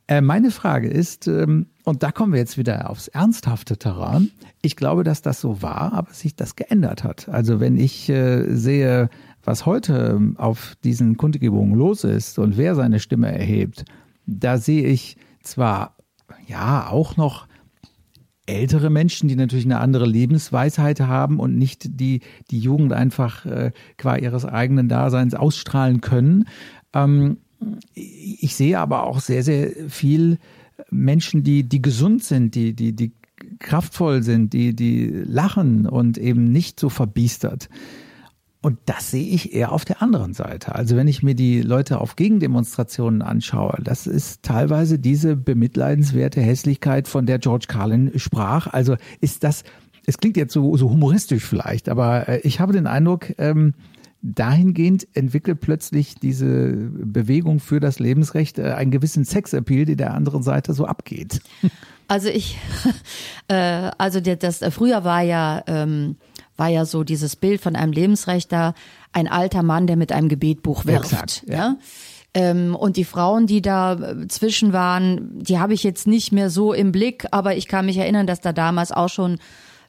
Äh, meine Frage ist, ähm, und da kommen wir jetzt wieder aufs ernsthafte Terrain. Ich glaube, dass das so war, aber sich das geändert hat. Also wenn ich äh, sehe, was heute ähm, auf diesen Kundgebungen los ist und wer seine Stimme erhebt, da sehe ich zwar ja auch noch ältere Menschen, die natürlich eine andere Lebensweisheit haben und nicht die, die Jugend einfach äh, qua ihres eigenen Daseins ausstrahlen können. Ähm, ich sehe aber auch sehr, sehr viel Menschen, die, die gesund sind, die, die, die kraftvoll sind, die, die lachen und eben nicht so verbiestert. Und das sehe ich eher auf der anderen Seite. Also wenn ich mir die Leute auf Gegendemonstrationen anschaue, das ist teilweise diese bemitleidenswerte Hässlichkeit, von der George Carlin sprach. Also ist das, es klingt jetzt so, so humoristisch vielleicht, aber äh, ich habe den Eindruck, ähm, dahingehend entwickelt plötzlich diese Bewegung für das Lebensrecht äh, einen gewissen Sexappeal, der der anderen Seite so abgeht. Also ich, äh, also das äh, früher war ja ähm, war ja so dieses Bild von einem Lebensrechter, ein alter Mann, der mit einem Gebetbuch wirft. Exakt, ja. ja? Ähm, und die Frauen, die da äh, zwischen waren, die habe ich jetzt nicht mehr so im Blick, aber ich kann mich erinnern, dass da damals auch schon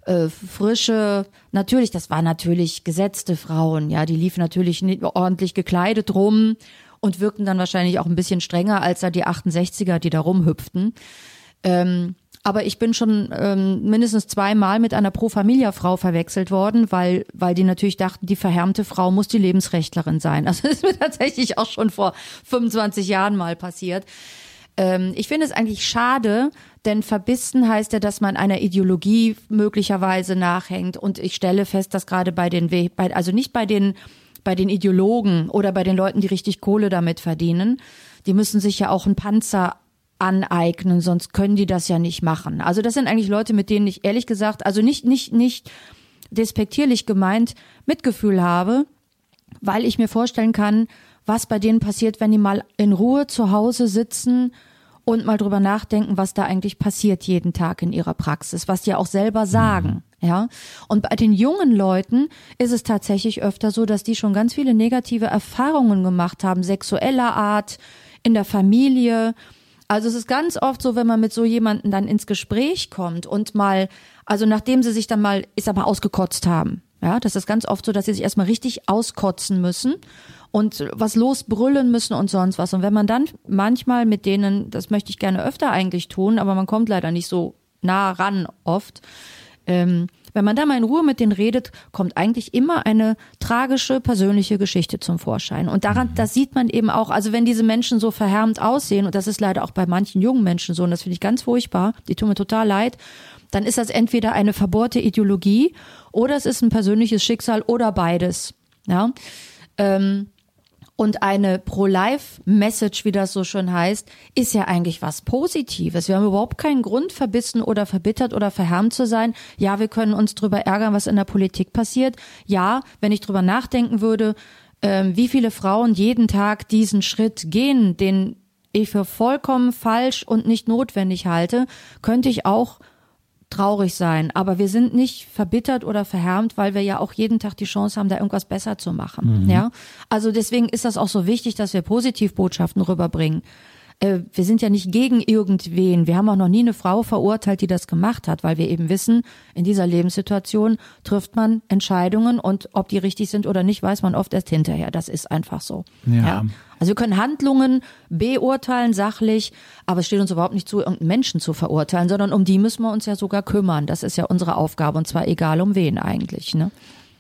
äh, frische, natürlich, das waren natürlich gesetzte Frauen, ja, die liefen natürlich nicht ordentlich gekleidet rum und wirkten dann wahrscheinlich auch ein bisschen strenger als da die 68er, die da rumhüpften. Ähm, aber ich bin schon ähm, mindestens zweimal mit einer Pro Familia Frau verwechselt worden, weil weil die natürlich dachten, die verhärmte Frau muss die Lebensrechtlerin sein. Also das ist mir tatsächlich auch schon vor 25 Jahren mal passiert. Ähm, ich finde es eigentlich schade, denn verbissen heißt ja, dass man einer Ideologie möglicherweise nachhängt. Und ich stelle fest, dass gerade bei den, bei, also nicht bei den, bei den Ideologen oder bei den Leuten, die richtig Kohle damit verdienen, die müssen sich ja auch einen Panzer aneignen, sonst können die das ja nicht machen. Also das sind eigentlich Leute, mit denen ich ehrlich gesagt, also nicht, nicht, nicht despektierlich gemeint, Mitgefühl habe, weil ich mir vorstellen kann, was bei denen passiert, wenn die mal in Ruhe zu Hause sitzen und mal drüber nachdenken, was da eigentlich passiert jeden Tag in ihrer Praxis, was die auch selber sagen. Mhm. Ja. Und bei den jungen Leuten ist es tatsächlich öfter so, dass die schon ganz viele negative Erfahrungen gemacht haben, sexueller Art, in der Familie. Also es ist ganz oft so, wenn man mit so jemanden dann ins Gespräch kommt und mal, also nachdem sie sich dann mal, ich sag mal, ausgekotzt haben. Ja, das ist ganz oft so, dass sie sich erstmal richtig auskotzen müssen und was losbrüllen müssen und sonst was. Und wenn man dann manchmal mit denen, das möchte ich gerne öfter eigentlich tun, aber man kommt leider nicht so nah ran oft, ähm, wenn man da mal in Ruhe mit denen redet, kommt eigentlich immer eine tragische persönliche Geschichte zum Vorschein. Und daran, mhm. das sieht man eben auch, also wenn diese Menschen so verhärmt aussehen, und das ist leider auch bei manchen jungen Menschen so, und das finde ich ganz furchtbar, die tun mir total leid, dann ist das entweder eine verbohrte Ideologie oder es ist ein persönliches Schicksal oder beides. Ja. Ähm, und eine Pro-Life-Message, wie das so schön heißt, ist ja eigentlich was Positives. Wir haben überhaupt keinen Grund, verbissen oder verbittert oder verhärmt zu sein. Ja, wir können uns drüber ärgern, was in der Politik passiert. Ja, wenn ich drüber nachdenken würde, äh, wie viele Frauen jeden Tag diesen Schritt gehen, den ich für vollkommen falsch und nicht notwendig halte, könnte ich auch traurig sein. Aber wir sind nicht verbittert oder verhärmt, weil wir ja auch jeden Tag die Chance haben, da irgendwas besser zu machen. Mhm. Ja. Also deswegen ist das auch so wichtig, dass wir Positivbotschaften rüberbringen. Äh, wir sind ja nicht gegen irgendwen. Wir haben auch noch nie eine Frau verurteilt, die das gemacht hat, weil wir eben wissen, in dieser Lebenssituation trifft man Entscheidungen und ob die richtig sind oder nicht, weiß man oft erst hinterher. Das ist einfach so. Ja. ja. Also wir können Handlungen beurteilen, sachlich, aber es steht uns überhaupt nicht zu, irgendeinen Menschen zu verurteilen, sondern um die müssen wir uns ja sogar kümmern. Das ist ja unsere Aufgabe und zwar egal um wen eigentlich. Ne?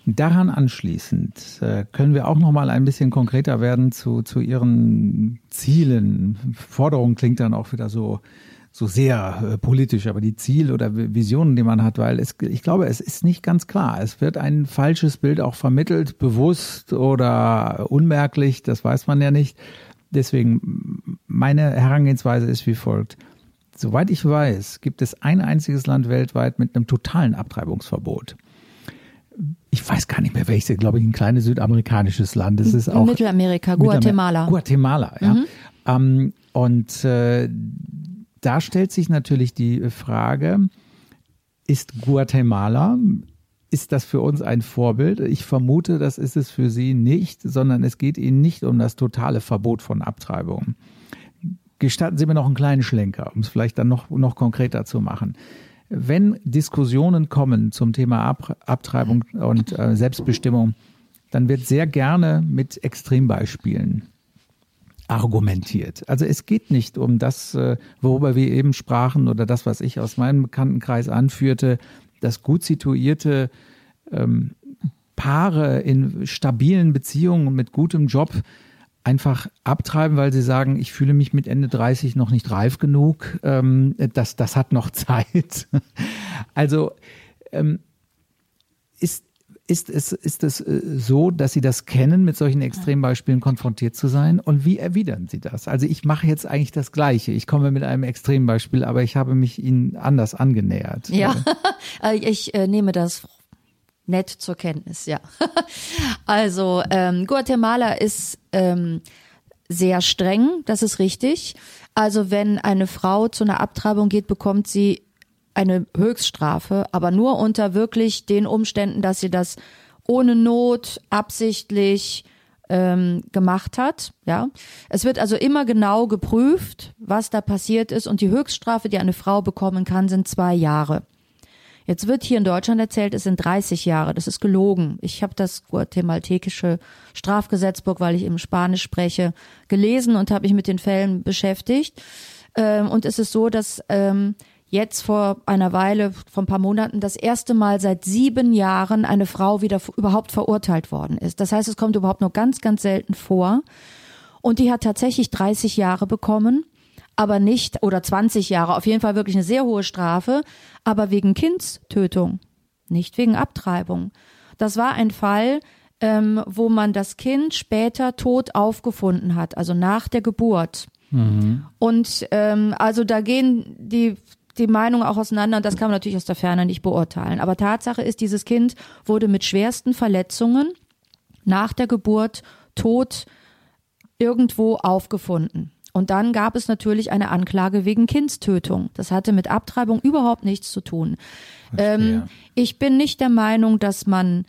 Daran anschließend äh, können wir auch noch mal ein bisschen konkreter werden zu, zu Ihren Zielen. Forderung klingt dann auch wieder so so sehr äh, politisch, aber die Ziele oder Visionen, die man hat, weil es, ich glaube, es ist nicht ganz klar. Es wird ein falsches Bild auch vermittelt, bewusst oder unmerklich, das weiß man ja nicht. Deswegen, meine Herangehensweise ist wie folgt. Soweit ich weiß, gibt es ein einziges Land weltweit mit einem totalen Abtreibungsverbot. Ich weiß gar nicht mehr welches, glaube ich, ein kleines südamerikanisches Land. Es ist auch Mittelamerika, Guatemala. Guatemala, ja. Mhm. Ähm, und äh, da stellt sich natürlich die Frage, ist Guatemala, ist das für uns ein Vorbild? Ich vermute, das ist es für Sie nicht, sondern es geht Ihnen nicht um das totale Verbot von Abtreibungen. Gestatten Sie mir noch einen kleinen Schlenker, um es vielleicht dann noch, noch konkreter zu machen. Wenn Diskussionen kommen zum Thema Ab Abtreibung und äh, Selbstbestimmung, dann wird sehr gerne mit Extrembeispielen argumentiert. Also es geht nicht um das, äh, worüber wir eben sprachen oder das, was ich aus meinem Bekanntenkreis anführte, dass gut situierte ähm, Paare in stabilen Beziehungen mit gutem Job einfach abtreiben, weil sie sagen, ich fühle mich mit Ende 30 noch nicht reif genug, ähm, das, das hat noch Zeit. Also ähm, ist, ist es, ist es äh, so, dass Sie das kennen, mit solchen Extrembeispielen konfrontiert zu sein? Und wie erwidern Sie das? Also ich mache jetzt eigentlich das Gleiche. Ich komme mit einem Extrembeispiel, aber ich habe mich Ihnen anders angenähert. Ja, äh, ich äh, nehme das nett zur Kenntnis, ja. also ähm, Guatemala ist ähm, sehr streng, das ist richtig. Also wenn eine Frau zu einer Abtreibung geht, bekommt sie eine Höchststrafe, aber nur unter wirklich den Umständen, dass sie das ohne Not, absichtlich ähm, gemacht hat. Ja, es wird also immer genau geprüft, was da passiert ist und die Höchststrafe, die eine Frau bekommen kann, sind zwei Jahre. Jetzt wird hier in Deutschland erzählt, es sind 30 Jahre. Das ist gelogen. Ich habe das guatemaltekische Strafgesetzbuch, weil ich eben Spanisch spreche, gelesen und habe mich mit den Fällen beschäftigt. Ähm, und es ist so, dass ähm, jetzt vor einer Weile, vor ein paar Monaten, das erste Mal seit sieben Jahren eine Frau wieder überhaupt verurteilt worden ist. Das heißt, es kommt überhaupt nur ganz, ganz selten vor. Und die hat tatsächlich 30 Jahre bekommen aber nicht, oder 20 Jahre, auf jeden Fall wirklich eine sehr hohe Strafe, aber wegen Kindstötung, nicht wegen Abtreibung. Das war ein Fall, ähm, wo man das Kind später tot aufgefunden hat, also nach der Geburt. Mhm. Und ähm, also da gehen die die Meinungen auch auseinander das kann man natürlich aus der Ferne nicht beurteilen. Aber Tatsache ist, dieses Kind wurde mit schwersten Verletzungen nach der Geburt tot irgendwo aufgefunden. Und dann gab es natürlich eine Anklage wegen Kindstötung. Das hatte mit Abtreibung überhaupt nichts zu tun. Ähm, ich bin nicht der Meinung, dass man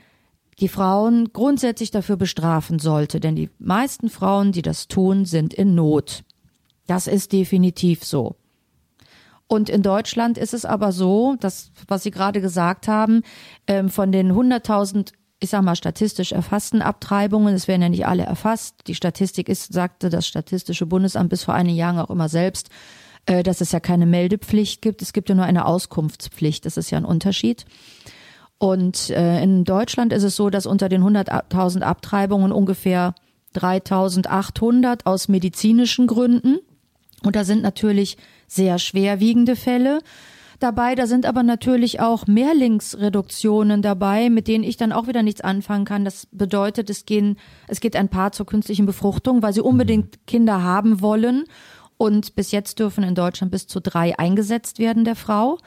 die Frauen grundsätzlich dafür bestrafen sollte, denn die meisten Frauen, die das tun, sind in Not. Das ist definitiv so. Und in Deutschland ist es aber so, dass, was Sie gerade gesagt haben, ähm, von den 100.000 ich sag mal, statistisch erfassten Abtreibungen. Es werden ja nicht alle erfasst. Die Statistik ist, sagte das Statistische Bundesamt bis vor einigen Jahren auch immer selbst, äh, dass es ja keine Meldepflicht gibt. Es gibt ja nur eine Auskunftspflicht. Das ist ja ein Unterschied. Und äh, in Deutschland ist es so, dass unter den 100.000 Abtreibungen ungefähr 3.800 aus medizinischen Gründen. Und da sind natürlich sehr schwerwiegende Fälle dabei. Da sind aber natürlich auch Mehrlingsreduktionen dabei, mit denen ich dann auch wieder nichts anfangen kann. Das bedeutet, es gehen, es geht ein Paar zur künstlichen Befruchtung, weil sie unbedingt Kinder haben wollen. Und bis jetzt dürfen in Deutschland bis zu drei eingesetzt werden der Frau.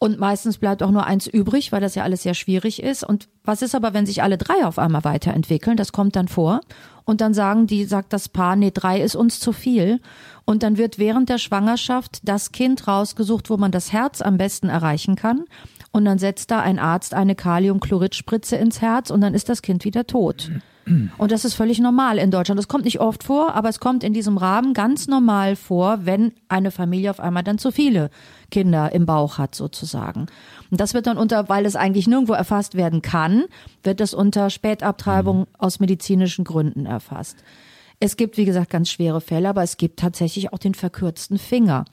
Und meistens bleibt auch nur eins übrig, weil das ja alles sehr schwierig ist. Und was ist aber, wenn sich alle drei auf einmal weiterentwickeln? Das kommt dann vor. Und dann sagen die, sagt das Paar, nee, drei ist uns zu viel. Und dann wird während der Schwangerschaft das Kind rausgesucht, wo man das Herz am besten erreichen kann. Und dann setzt da ein Arzt eine Kaliumchloridspritze ins Herz und dann ist das Kind wieder tot. Und das ist völlig normal in Deutschland. Das kommt nicht oft vor, aber es kommt in diesem Rahmen ganz normal vor, wenn eine Familie auf einmal dann zu viele Kinder im Bauch hat, sozusagen. Und das wird dann unter, weil es eigentlich nirgendwo erfasst werden kann, wird das unter Spätabtreibung aus medizinischen Gründen erfasst. Es gibt, wie gesagt, ganz schwere Fälle, aber es gibt tatsächlich auch den verkürzten Finger.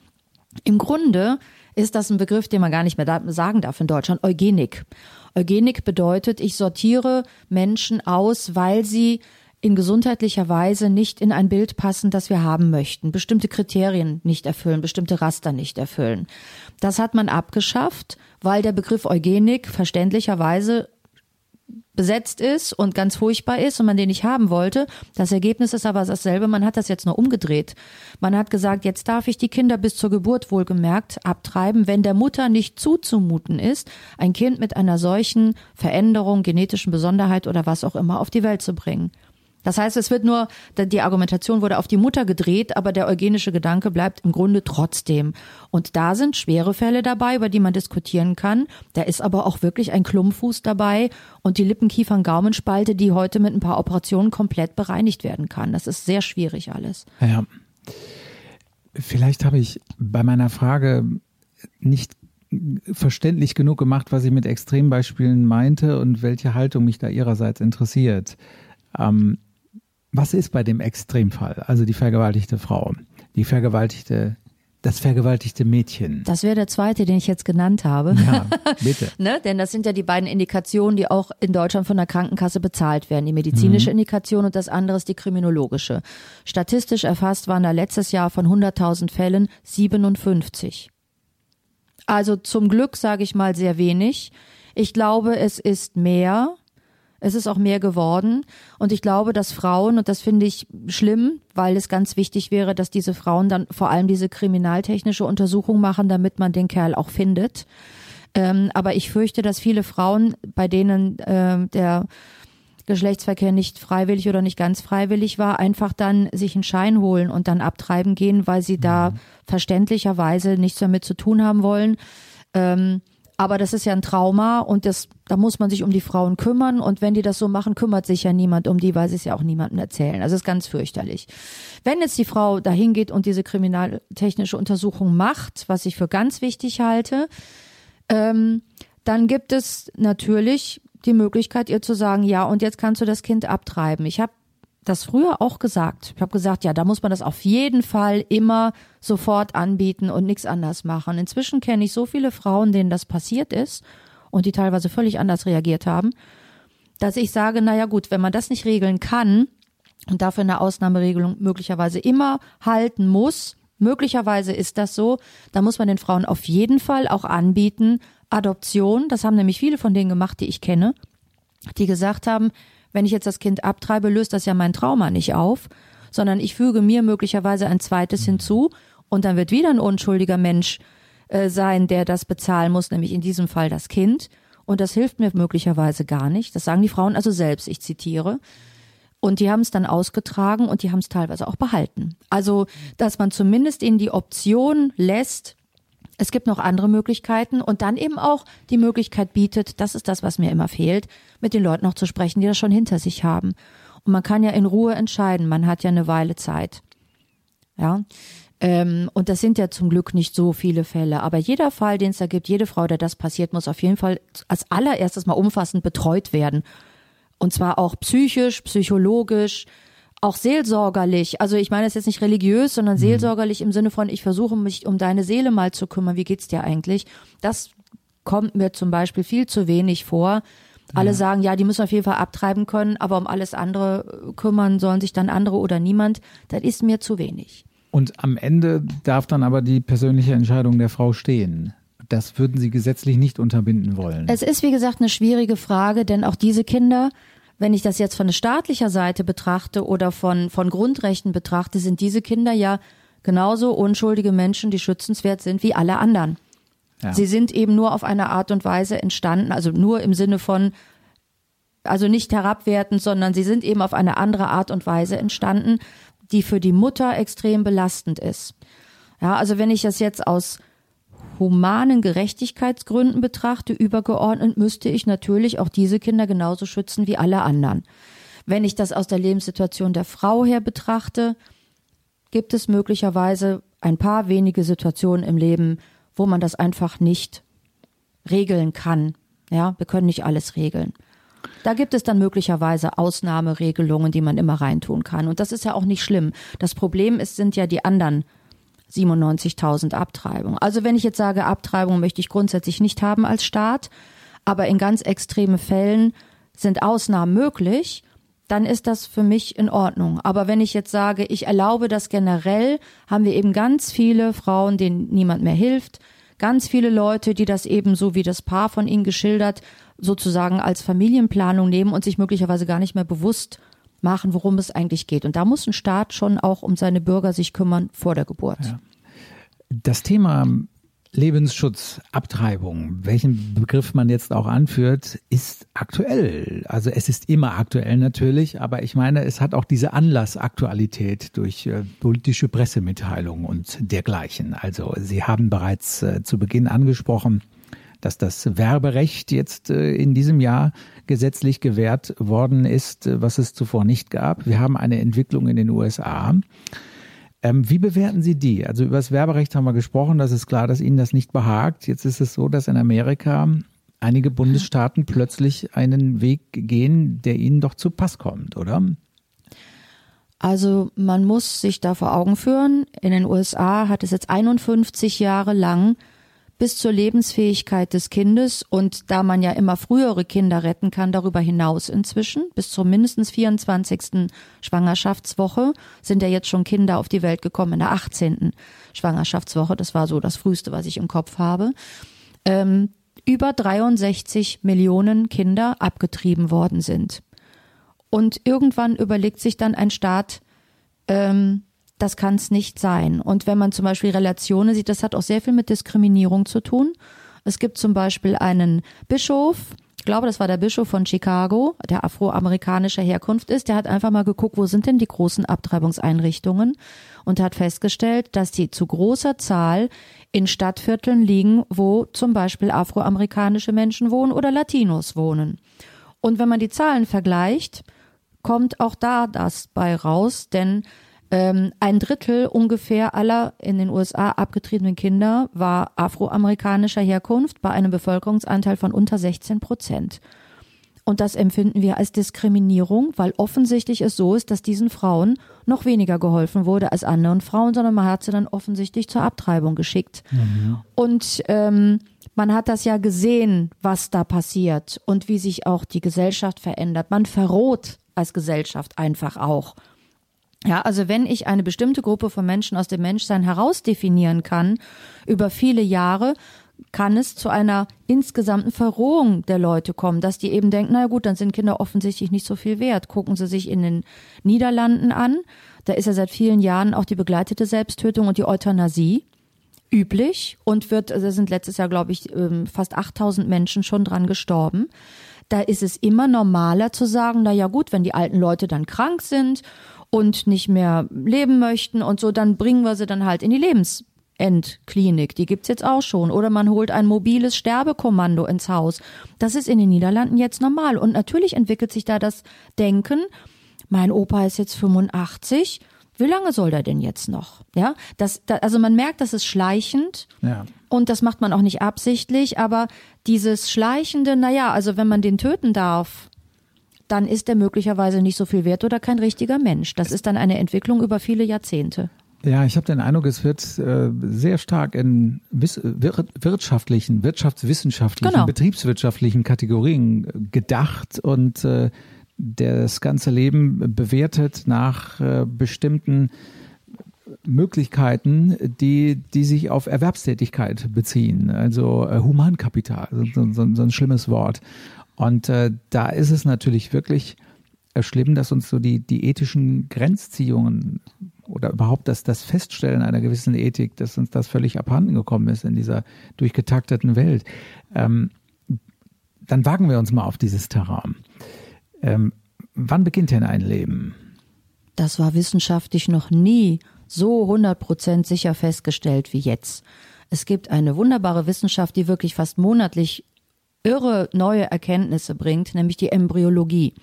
Im Grunde ist das ein Begriff, den man gar nicht mehr sagen darf in Deutschland, Eugenik. Eugenik bedeutet, ich sortiere Menschen aus, weil sie in gesundheitlicher Weise nicht in ein Bild passen, das wir haben möchten, bestimmte Kriterien nicht erfüllen, bestimmte Raster nicht erfüllen. Das hat man abgeschafft, weil der Begriff Eugenik verständlicherweise besetzt ist und ganz furchtbar ist und man den nicht haben wollte. Das Ergebnis ist aber dasselbe. Man hat das jetzt nur umgedreht. Man hat gesagt, jetzt darf ich die Kinder bis zur Geburt wohlgemerkt abtreiben, wenn der Mutter nicht zuzumuten ist, ein Kind mit einer solchen Veränderung, genetischen Besonderheit oder was auch immer auf die Welt zu bringen. Das heißt, es wird nur, die Argumentation wurde auf die Mutter gedreht, aber der eugenische Gedanke bleibt im Grunde trotzdem. Und da sind schwere Fälle dabei, über die man diskutieren kann. Da ist aber auch wirklich ein Klumpfuß dabei und die Lippenkiefern-Gaumenspalte, die heute mit ein paar Operationen komplett bereinigt werden kann. Das ist sehr schwierig alles. Ja. Vielleicht habe ich bei meiner Frage nicht verständlich genug gemacht, was ich mit Extrembeispielen meinte und welche Haltung mich da ihrerseits interessiert. Ähm, was ist bei dem Extremfall? Also die vergewaltigte Frau, die vergewaltigte das vergewaltigte Mädchen. Das wäre der zweite, den ich jetzt genannt habe. Ja, bitte. ne? Denn das sind ja die beiden Indikationen, die auch in Deutschland von der Krankenkasse bezahlt werden. Die medizinische mhm. Indikation und das andere ist die kriminologische. Statistisch erfasst waren da letztes Jahr von 100.000 Fällen 57. Also zum Glück sage ich mal sehr wenig. Ich glaube, es ist mehr. Es ist auch mehr geworden. Und ich glaube, dass Frauen, und das finde ich schlimm, weil es ganz wichtig wäre, dass diese Frauen dann vor allem diese kriminaltechnische Untersuchung machen, damit man den Kerl auch findet. Ähm, aber ich fürchte, dass viele Frauen, bei denen äh, der Geschlechtsverkehr nicht freiwillig oder nicht ganz freiwillig war, einfach dann sich einen Schein holen und dann abtreiben gehen, weil sie da mhm. verständlicherweise nichts damit zu tun haben wollen. Ähm, aber das ist ja ein Trauma und das, da muss man sich um die Frauen kümmern. Und wenn die das so machen, kümmert sich ja niemand um die, weil sie es ja auch niemandem erzählen. Also ist ganz fürchterlich. Wenn jetzt die Frau dahin geht und diese kriminaltechnische Untersuchung macht, was ich für ganz wichtig halte, ähm, dann gibt es natürlich die Möglichkeit, ihr zu sagen, ja, und jetzt kannst du das Kind abtreiben. Ich habe das früher auch gesagt. Ich habe gesagt, ja, da muss man das auf jeden Fall immer sofort anbieten und nichts anders machen. Inzwischen kenne ich so viele Frauen, denen das passiert ist und die teilweise völlig anders reagiert haben, dass ich sage, naja gut, wenn man das nicht regeln kann und dafür eine Ausnahmeregelung möglicherweise immer halten muss, möglicherweise ist das so, dann muss man den Frauen auf jeden Fall auch anbieten, Adoption, das haben nämlich viele von denen gemacht, die ich kenne, die gesagt haben, wenn ich jetzt das Kind abtreibe, löst das ja mein Trauma nicht auf, sondern ich füge mir möglicherweise ein zweites hinzu und dann wird wieder ein unschuldiger Mensch äh, sein, der das bezahlen muss, nämlich in diesem Fall das Kind. Und das hilft mir möglicherweise gar nicht. Das sagen die Frauen also selbst, ich zitiere. Und die haben es dann ausgetragen und die haben es teilweise auch behalten. Also, dass man zumindest ihnen die Option lässt, es gibt noch andere Möglichkeiten und dann eben auch die Möglichkeit bietet, das ist das, was mir immer fehlt, mit den Leuten noch zu sprechen, die das schon hinter sich haben. Und man kann ja in Ruhe entscheiden, man hat ja eine Weile Zeit. Ja. Ähm, und das sind ja zum Glück nicht so viele Fälle. Aber jeder Fall, den es da gibt, jede Frau, der das passiert, muss auf jeden Fall als allererstes mal umfassend betreut werden. Und zwar auch psychisch, psychologisch, auch seelsorgerlich. Also ich meine es jetzt nicht religiös, sondern mhm. seelsorgerlich im Sinne von, ich versuche mich um deine Seele mal zu kümmern. Wie geht's dir eigentlich? Das kommt mir zum Beispiel viel zu wenig vor. Alle ja. sagen, ja, die müssen auf jeden Fall abtreiben können, aber um alles andere kümmern sollen sich dann andere oder niemand. Das ist mir zu wenig. Und am Ende darf dann aber die persönliche Entscheidung der Frau stehen. Das würden Sie gesetzlich nicht unterbinden wollen. Es ist, wie gesagt, eine schwierige Frage, denn auch diese Kinder wenn ich das jetzt von staatlicher Seite betrachte oder von, von Grundrechten betrachte, sind diese Kinder ja genauso unschuldige Menschen, die schützenswert sind wie alle anderen. Ja. Sie sind eben nur auf eine Art und Weise entstanden, also nur im Sinne von, also nicht herabwertend, sondern sie sind eben auf eine andere Art und Weise entstanden, die für die Mutter extrem belastend ist. Ja, also wenn ich das jetzt aus humanen Gerechtigkeitsgründen betrachte, übergeordnet, müsste ich natürlich auch diese Kinder genauso schützen wie alle anderen. Wenn ich das aus der Lebenssituation der Frau her betrachte, gibt es möglicherweise ein paar wenige Situationen im Leben, wo man das einfach nicht regeln kann. Ja, wir können nicht alles regeln. Da gibt es dann möglicherweise Ausnahmeregelungen, die man immer reintun kann. Und das ist ja auch nicht schlimm. Das Problem ist, sind ja die anderen 97.000 Abtreibungen. Also wenn ich jetzt sage, Abtreibung möchte ich grundsätzlich nicht haben als Staat, aber in ganz extreme Fällen sind Ausnahmen möglich, dann ist das für mich in Ordnung. Aber wenn ich jetzt sage, ich erlaube das generell, haben wir eben ganz viele Frauen, denen niemand mehr hilft, ganz viele Leute, die das eben so wie das Paar von ihnen geschildert, sozusagen als Familienplanung nehmen und sich möglicherweise gar nicht mehr bewusst machen, worum es eigentlich geht. Und da muss ein Staat schon auch um seine Bürger sich kümmern vor der Geburt. Ja. Das Thema Lebensschutz, Abtreibung, welchen Begriff man jetzt auch anführt, ist aktuell. Also es ist immer aktuell natürlich, aber ich meine, es hat auch diese Anlassaktualität durch äh, politische Pressemitteilungen und dergleichen. Also Sie haben bereits äh, zu Beginn angesprochen, dass das Werberecht jetzt äh, in diesem Jahr gesetzlich gewährt worden ist, äh, was es zuvor nicht gab. Wir haben eine Entwicklung in den USA ähm, wie bewerten Sie die? Also über das Werberecht haben wir gesprochen, das ist klar, dass Ihnen das nicht behagt. Jetzt ist es so, dass in Amerika einige Bundesstaaten plötzlich einen Weg gehen, der ihnen doch zu Pass kommt, oder? Also man muss sich da vor Augen führen, in den USA hat es jetzt 51 Jahre lang bis zur Lebensfähigkeit des Kindes und da man ja immer frühere Kinder retten kann, darüber hinaus inzwischen, bis zur mindestens 24. Schwangerschaftswoche sind ja jetzt schon Kinder auf die Welt gekommen in der 18. Schwangerschaftswoche, das war so das früheste, was ich im Kopf habe, ähm, über 63 Millionen Kinder abgetrieben worden sind. Und irgendwann überlegt sich dann ein Staat, ähm, das kann es nicht sein. Und wenn man zum Beispiel Relationen sieht, das hat auch sehr viel mit Diskriminierung zu tun. Es gibt zum Beispiel einen Bischof, ich glaube, das war der Bischof von Chicago, der afroamerikanischer Herkunft ist, der hat einfach mal geguckt, wo sind denn die großen Abtreibungseinrichtungen und hat festgestellt, dass die zu großer Zahl in Stadtvierteln liegen, wo zum Beispiel afroamerikanische Menschen wohnen oder Latinos wohnen. Und wenn man die Zahlen vergleicht, kommt auch da das bei raus, denn ähm, ein Drittel ungefähr aller in den USA abgetriebenen Kinder war afroamerikanischer Herkunft bei einem Bevölkerungsanteil von unter 16 Prozent. Und das empfinden wir als Diskriminierung, weil offensichtlich es so ist, dass diesen Frauen noch weniger geholfen wurde als anderen Frauen, sondern man hat sie dann offensichtlich zur Abtreibung geschickt. Mhm. Und ähm, man hat das ja gesehen, was da passiert und wie sich auch die Gesellschaft verändert. Man verroht als Gesellschaft einfach auch. Ja, also wenn ich eine bestimmte Gruppe von Menschen aus dem Menschsein herausdefinieren kann über viele Jahre, kann es zu einer insgesamten Verrohung der Leute kommen, dass die eben denken, na gut, dann sind Kinder offensichtlich nicht so viel wert. Gucken Sie sich in den Niederlanden an. Da ist ja seit vielen Jahren auch die begleitete Selbsttötung und die Euthanasie üblich und wird, also sind letztes Jahr, glaube ich, ähm, fast 8000 Menschen schon dran gestorben. Da ist es immer normaler zu sagen, na ja gut, wenn die alten Leute dann krank sind und nicht mehr leben möchten und so, dann bringen wir sie dann halt in die Lebensendklinik. Die gibt's jetzt auch schon. Oder man holt ein mobiles Sterbekommando ins Haus. Das ist in den Niederlanden jetzt normal. Und natürlich entwickelt sich da das Denken, mein Opa ist jetzt 85, wie lange soll der denn jetzt noch? Ja, das, da, also man merkt, das ist schleichend. Ja. Und das macht man auch nicht absichtlich, aber dieses schleichende, naja, also wenn man den töten darf, dann ist er möglicherweise nicht so viel wert oder kein richtiger Mensch. Das ist dann eine Entwicklung über viele Jahrzehnte. Ja, ich habe den Eindruck, es wird äh, sehr stark in wirtschaftlichen, wirtschaftswissenschaftlichen, genau. betriebswirtschaftlichen Kategorien gedacht und äh, das ganze Leben bewertet nach äh, bestimmten Möglichkeiten, die, die sich auf Erwerbstätigkeit beziehen, also äh, Humankapital, so, so, so ein schlimmes Wort. Und äh, da ist es natürlich wirklich äh, schlimm, dass uns so die, die ethischen Grenzziehungen oder überhaupt das, das Feststellen einer gewissen Ethik, dass uns das völlig abhanden gekommen ist in dieser durchgetakteten Welt. Ähm, dann wagen wir uns mal auf dieses Terrain. Ähm, wann beginnt denn ein Leben? Das war wissenschaftlich noch nie so 100% sicher festgestellt wie jetzt. Es gibt eine wunderbare Wissenschaft, die wirklich fast monatlich irre neue Erkenntnisse bringt, nämlich die Embryologie.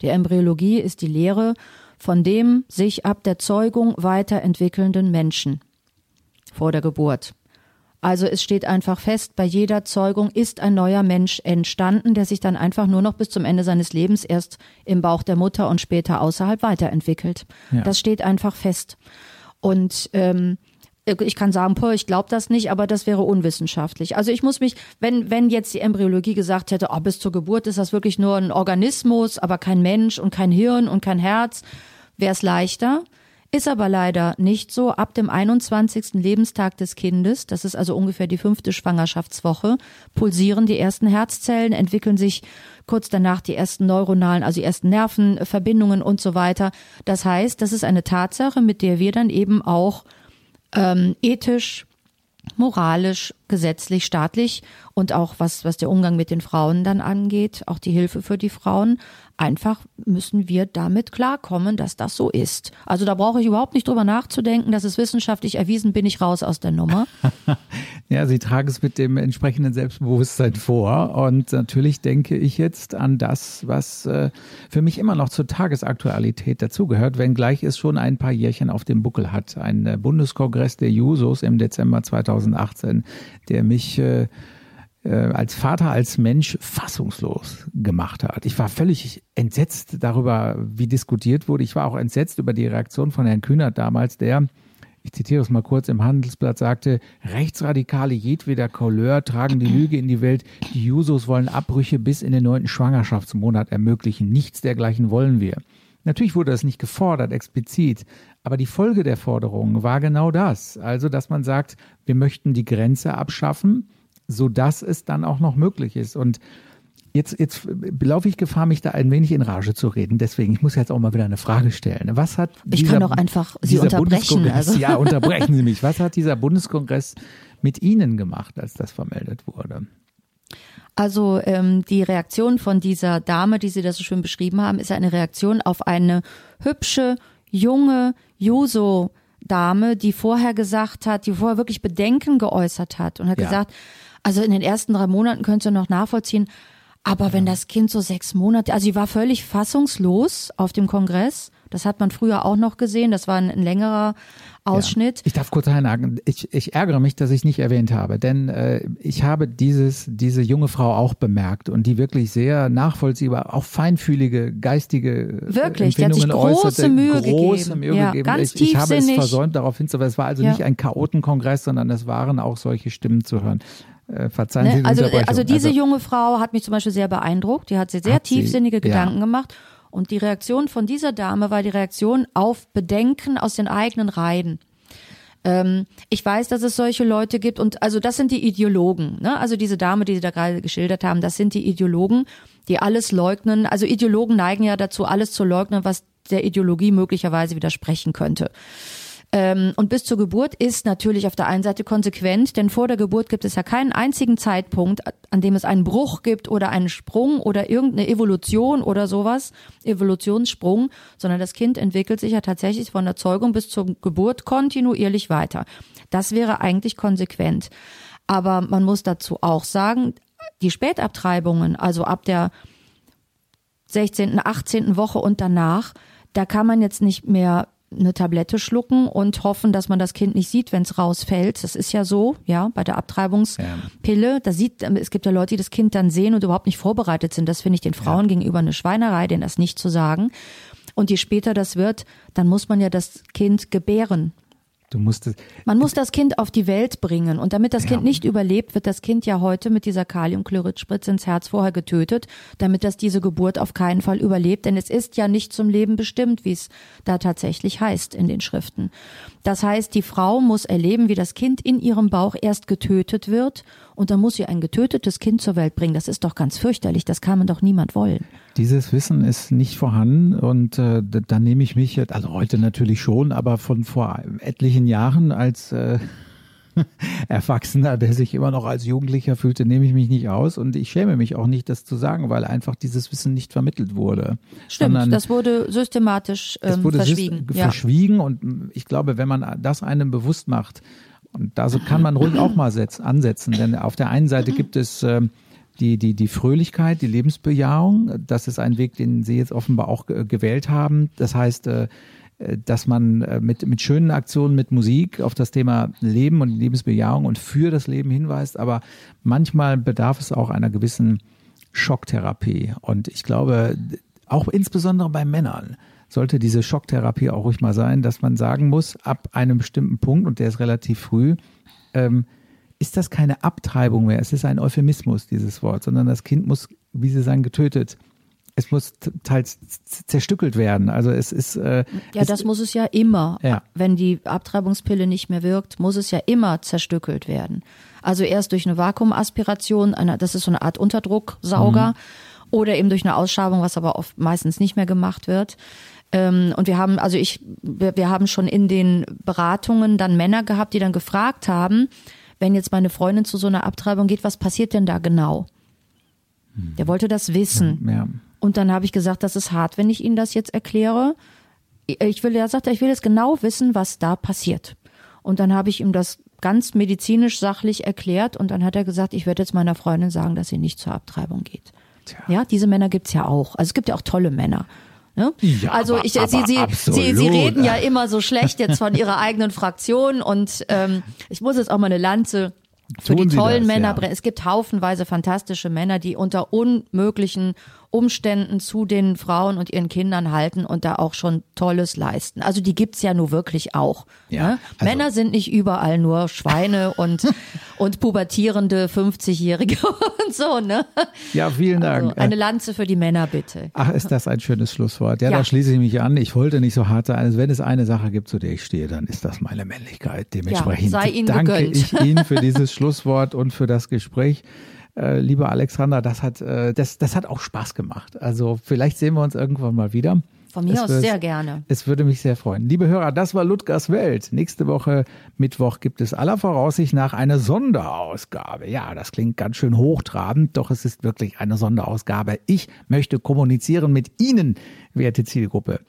Die Embryologie ist die Lehre von dem sich ab der Zeugung weiterentwickelnden Menschen vor der Geburt. Also es steht einfach fest, bei jeder Zeugung ist ein neuer Mensch entstanden, der sich dann einfach nur noch bis zum Ende seines Lebens erst im Bauch der Mutter und später außerhalb weiterentwickelt. Ja. Das steht einfach fest. Und ähm, ich kann sagen, boah, ich glaube das nicht, aber das wäre unwissenschaftlich. Also ich muss mich, wenn, wenn jetzt die Embryologie gesagt hätte, oh, bis zur Geburt ist das wirklich nur ein Organismus, aber kein Mensch und kein Hirn und kein Herz, wäre es leichter. Ist aber leider nicht so. Ab dem 21. Lebenstag des Kindes, das ist also ungefähr die fünfte Schwangerschaftswoche, pulsieren die ersten Herzzellen, entwickeln sich kurz danach die ersten neuronalen, also die ersten Nervenverbindungen und so weiter. Das heißt, das ist eine Tatsache, mit der wir dann eben auch ähm, ethisch, moralisch gesetzlich, staatlich und auch was, was der Umgang mit den Frauen dann angeht, auch die Hilfe für die Frauen. Einfach müssen wir damit klarkommen, dass das so ist. Also da brauche ich überhaupt nicht drüber nachzudenken, das ist wissenschaftlich erwiesen, bin ich raus aus der Nummer. ja, Sie tragen es mit dem entsprechenden Selbstbewusstsein vor und natürlich denke ich jetzt an das, was äh, für mich immer noch zur Tagesaktualität dazugehört, wenngleich es schon ein paar Jährchen auf dem Buckel hat. Ein äh, Bundeskongress der Jusos im Dezember 2018, der mich äh, als Vater, als Mensch fassungslos gemacht hat. Ich war völlig entsetzt darüber, wie diskutiert wurde. Ich war auch entsetzt über die Reaktion von Herrn Kühnert damals, der, ich zitiere es mal kurz, im Handelsblatt sagte, Rechtsradikale jedweder Couleur tragen die Lüge in die Welt. Die Jusos wollen Abbrüche bis in den neunten Schwangerschaftsmonat ermöglichen. Nichts dergleichen wollen wir. Natürlich wurde das nicht gefordert, explizit, aber die Folge der Forderung war genau das. Also, dass man sagt, wir möchten die Grenze abschaffen, sodass es dann auch noch möglich ist. Und jetzt, jetzt laufe ich Gefahr, mich da ein wenig in Rage zu reden. Deswegen, ich muss jetzt auch mal wieder eine Frage stellen. Was hat ich dieser, kann doch einfach Sie unterbrechen. Also. Ja, unterbrechen Sie mich. Was hat dieser Bundeskongress mit Ihnen gemacht, als das vermeldet wurde? Also ähm, die Reaktion von dieser Dame, die Sie das so schön beschrieben haben, ist eine Reaktion auf eine hübsche, junge Juso Dame, die vorher gesagt hat, die vorher wirklich Bedenken geäußert hat und hat ja. gesagt, also in den ersten drei Monaten könnt ihr noch nachvollziehen, aber wenn das Kind so sechs Monate, also sie war völlig fassungslos auf dem Kongress. Das hat man früher auch noch gesehen. Das war ein, ein längerer Ausschnitt. Ja. Ich darf kurz einhaken. Ich, ich ärgere mich, dass ich nicht erwähnt habe, denn äh, ich habe dieses, diese junge Frau auch bemerkt und die wirklich sehr nachvollziehbar, auch feinfühlige, geistige äh, wirklich, die hat sich große äußerte, Mühe große gegeben. Mühe ja, gegeben. Ganz ich, ich habe es versäumt, darauf hinzuweisen. Es war also ja. nicht ein Chaotenkongress, sondern es waren auch solche Stimmen zu hören. Äh, verzeihen ne? Sie die also, also diese also, junge Frau hat mich zum Beispiel sehr beeindruckt. Die hat sich sehr hat tiefsinnige sie, Gedanken ja. gemacht. Und die Reaktion von dieser Dame war die Reaktion auf Bedenken aus den eigenen Reihen. Ähm, ich weiß, dass es solche Leute gibt und also das sind die Ideologen. Ne? Also diese Dame, die Sie da gerade geschildert haben, das sind die Ideologen, die alles leugnen. Also Ideologen neigen ja dazu, alles zu leugnen, was der Ideologie möglicherweise widersprechen könnte. Ähm, und bis zur Geburt ist natürlich auf der einen Seite konsequent, denn vor der Geburt gibt es ja keinen einzigen Zeitpunkt, an dem es einen Bruch gibt oder einen Sprung oder irgendeine Evolution oder sowas, Evolutionssprung, sondern das Kind entwickelt sich ja tatsächlich von der Zeugung bis zur Geburt kontinuierlich weiter. Das wäre eigentlich konsequent. Aber man muss dazu auch sagen, die Spätabtreibungen, also ab der 16., 18. Woche und danach, da kann man jetzt nicht mehr eine Tablette schlucken und hoffen, dass man das Kind nicht sieht, wenn es rausfällt. Das ist ja so, ja, bei der Abtreibungspille. Ja. Da sieht, es gibt ja Leute, die das Kind dann sehen und überhaupt nicht vorbereitet sind. Das finde ich den Frauen ja. gegenüber eine Schweinerei, denen das nicht zu sagen. Und je später das wird, dann muss man ja das Kind gebären. Du musst Man muss das Kind auf die Welt bringen. Und damit das ja. Kind nicht überlebt, wird das Kind ja heute mit dieser Kaliumchloridspritze ins Herz vorher getötet, damit das diese Geburt auf keinen Fall überlebt. Denn es ist ja nicht zum Leben bestimmt, wie es da tatsächlich heißt in den Schriften. Das heißt, die Frau muss erleben, wie das Kind in ihrem Bauch erst getötet wird und dann muss sie ein getötetes Kind zur Welt bringen. Das ist doch ganz fürchterlich. Das kann man doch niemand wollen. Dieses Wissen ist nicht vorhanden und äh, da nehme ich mich, also heute natürlich schon, aber von vor etlichen Jahren als äh, Erwachsener, der sich immer noch als Jugendlicher fühlte, nehme ich mich nicht aus und ich schäme mich auch nicht, das zu sagen, weil einfach dieses Wissen nicht vermittelt wurde. Stimmt, Sondern das wurde systematisch ähm, es wurde verschwiegen. Ja. Verschwiegen und ich glaube, wenn man das einem bewusst macht, und da kann man ruhig auch mal setz, ansetzen, denn auf der einen Seite gibt es äh, die, die, die Fröhlichkeit, die Lebensbejahung. Das ist ein Weg, den Sie jetzt offenbar auch gewählt haben. Das heißt, äh, dass man äh, mit, mit schönen Aktionen, mit Musik auf das Thema Leben und Lebensbejahung und für das Leben hinweist. Aber manchmal bedarf es auch einer gewissen Schocktherapie. Und ich glaube, auch insbesondere bei Männern, sollte diese Schocktherapie auch ruhig mal sein, dass man sagen muss, ab einem bestimmten Punkt, und der ist relativ früh, ähm, ist das keine Abtreibung mehr. Es ist ein Euphemismus, dieses Wort, sondern das Kind muss, wie Sie sagen, getötet. Es muss teils zerstückelt werden. Also es ist. Äh, ja, das muss es ja immer. Ja. Wenn die Abtreibungspille nicht mehr wirkt, muss es ja immer zerstückelt werden. Also erst durch eine Vakuumaspiration, eine, das ist so eine Art Unterdrucksauger, mhm. oder eben durch eine Ausschabung, was aber oft meistens nicht mehr gemacht wird. Ähm, und wir haben, also ich, wir, wir haben schon in den Beratungen dann Männer gehabt, die dann gefragt haben, wenn jetzt meine Freundin zu so einer Abtreibung geht, was passiert denn da genau? Der wollte das wissen. Ja. Und dann habe ich gesagt, das ist hart, wenn ich Ihnen das jetzt erkläre. Ich will, er sagte, ich will jetzt genau wissen, was da passiert. Und dann habe ich ihm das ganz medizinisch sachlich erklärt und dann hat er gesagt, ich werde jetzt meiner Freundin sagen, dass sie nicht zur Abtreibung geht. Tja. Ja, diese Männer gibt's ja auch. Also es gibt ja auch tolle Männer. Ne? Ja, also aber- ich, aber sie, sie, sie, sie reden ja immer so schlecht jetzt von ihrer eigenen Fraktion und ähm, ich muss jetzt auch mal eine Lanze für Tun die tollen das, Männer ja. brennen. Es gibt haufenweise fantastische Männer, die unter unmöglichen Umständen zu den Frauen und ihren Kindern halten und da auch schon Tolles leisten. Also die gibt's ja nur wirklich auch. Ja, ne? also- Männer sind nicht überall nur Schweine und, und pubertierende 50-Jährige und so, ne? ja, vielen Dank. Also eine Lanze für die Männer bitte. Ach, ist das ein schönes Schlusswort. Ja, Ja. da schließe ich mich an. Ich wollte nicht so hart sein. Also wenn es eine Sache gibt, zu der ich stehe, dann ist das meine Männlichkeit. Dementsprechend Ihnen danke gegönnt. ich Ihnen für dieses Schlusswort und für das Gespräch. Äh, liebe Alexandra, das hat, äh, das, das hat auch Spaß gemacht. Also vielleicht sehen wir uns irgendwann mal wieder. Von mir Es aus wird- sehr gerne. Es würde mich sehr freuen. Liebe Hörer, das war Ludgers Welt. Nächste Woche Mittwoch gibt es aller Voraussicht nach eine Sonderausgabe. Ja, das klingt ganz schön hochtrabend, doch es ist wirklich eine Sonderausgabe. Ich möchte kommunizieren mit Ihnen, werte Zielgruppe.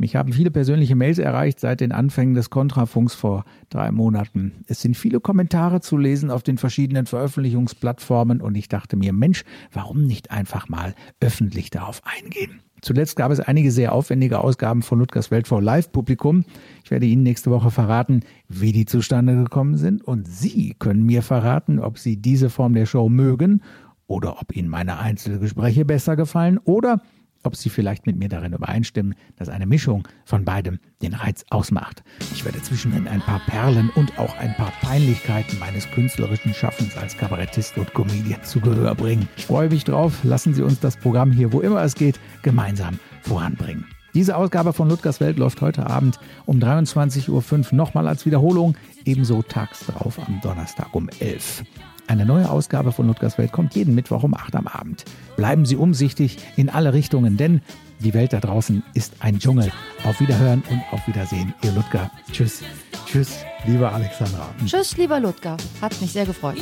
Mich haben viele persönliche Mails erreicht seit den Anfängen des Kontrafunks vor drei Monaten. Es sind viele Kommentare zu lesen auf den verschiedenen Veröffentlichungsplattformen und ich dachte mir, Mensch, warum nicht einfach mal öffentlich darauf eingehen? Zuletzt gab es einige sehr aufwendige Ausgaben von Ludgers Welt vor Live-Publikum. Ich werde Ihnen nächste Woche verraten, wie die zustande gekommen sind und Sie können mir verraten, ob Sie diese Form der Show mögen oder ob Ihnen meine Einzelgespräche besser gefallen oder ob Sie vielleicht mit mir darin übereinstimmen, dass eine Mischung von beidem den Reiz ausmacht. Ich werde zwischendrin ein paar Perlen und auch ein paar Peinlichkeiten meines künstlerischen Schaffens als Kabarettist und Comedian zu Gehör bringen. Ich freue mich drauf. Lassen Sie uns das Programm hier, wo immer es geht, gemeinsam voranbringen. Diese Ausgabe von Ludgers Welt läuft heute Abend um 23.05 Uhr nochmal als Wiederholung, ebenso tags drauf am Donnerstag um 11 Uhr. Eine neue Ausgabe von Ludgers Welt kommt jeden Mittwoch um 8 am Abend. Bleiben Sie umsichtig in alle Richtungen, denn die Welt da draußen ist ein Dschungel. Auf Wiederhören und auf Wiedersehen, Ihr Ludger. Tschüss, tschüss, liebe Alexandra. Tschüss, lieber Ludger. Hat mich sehr gefreut.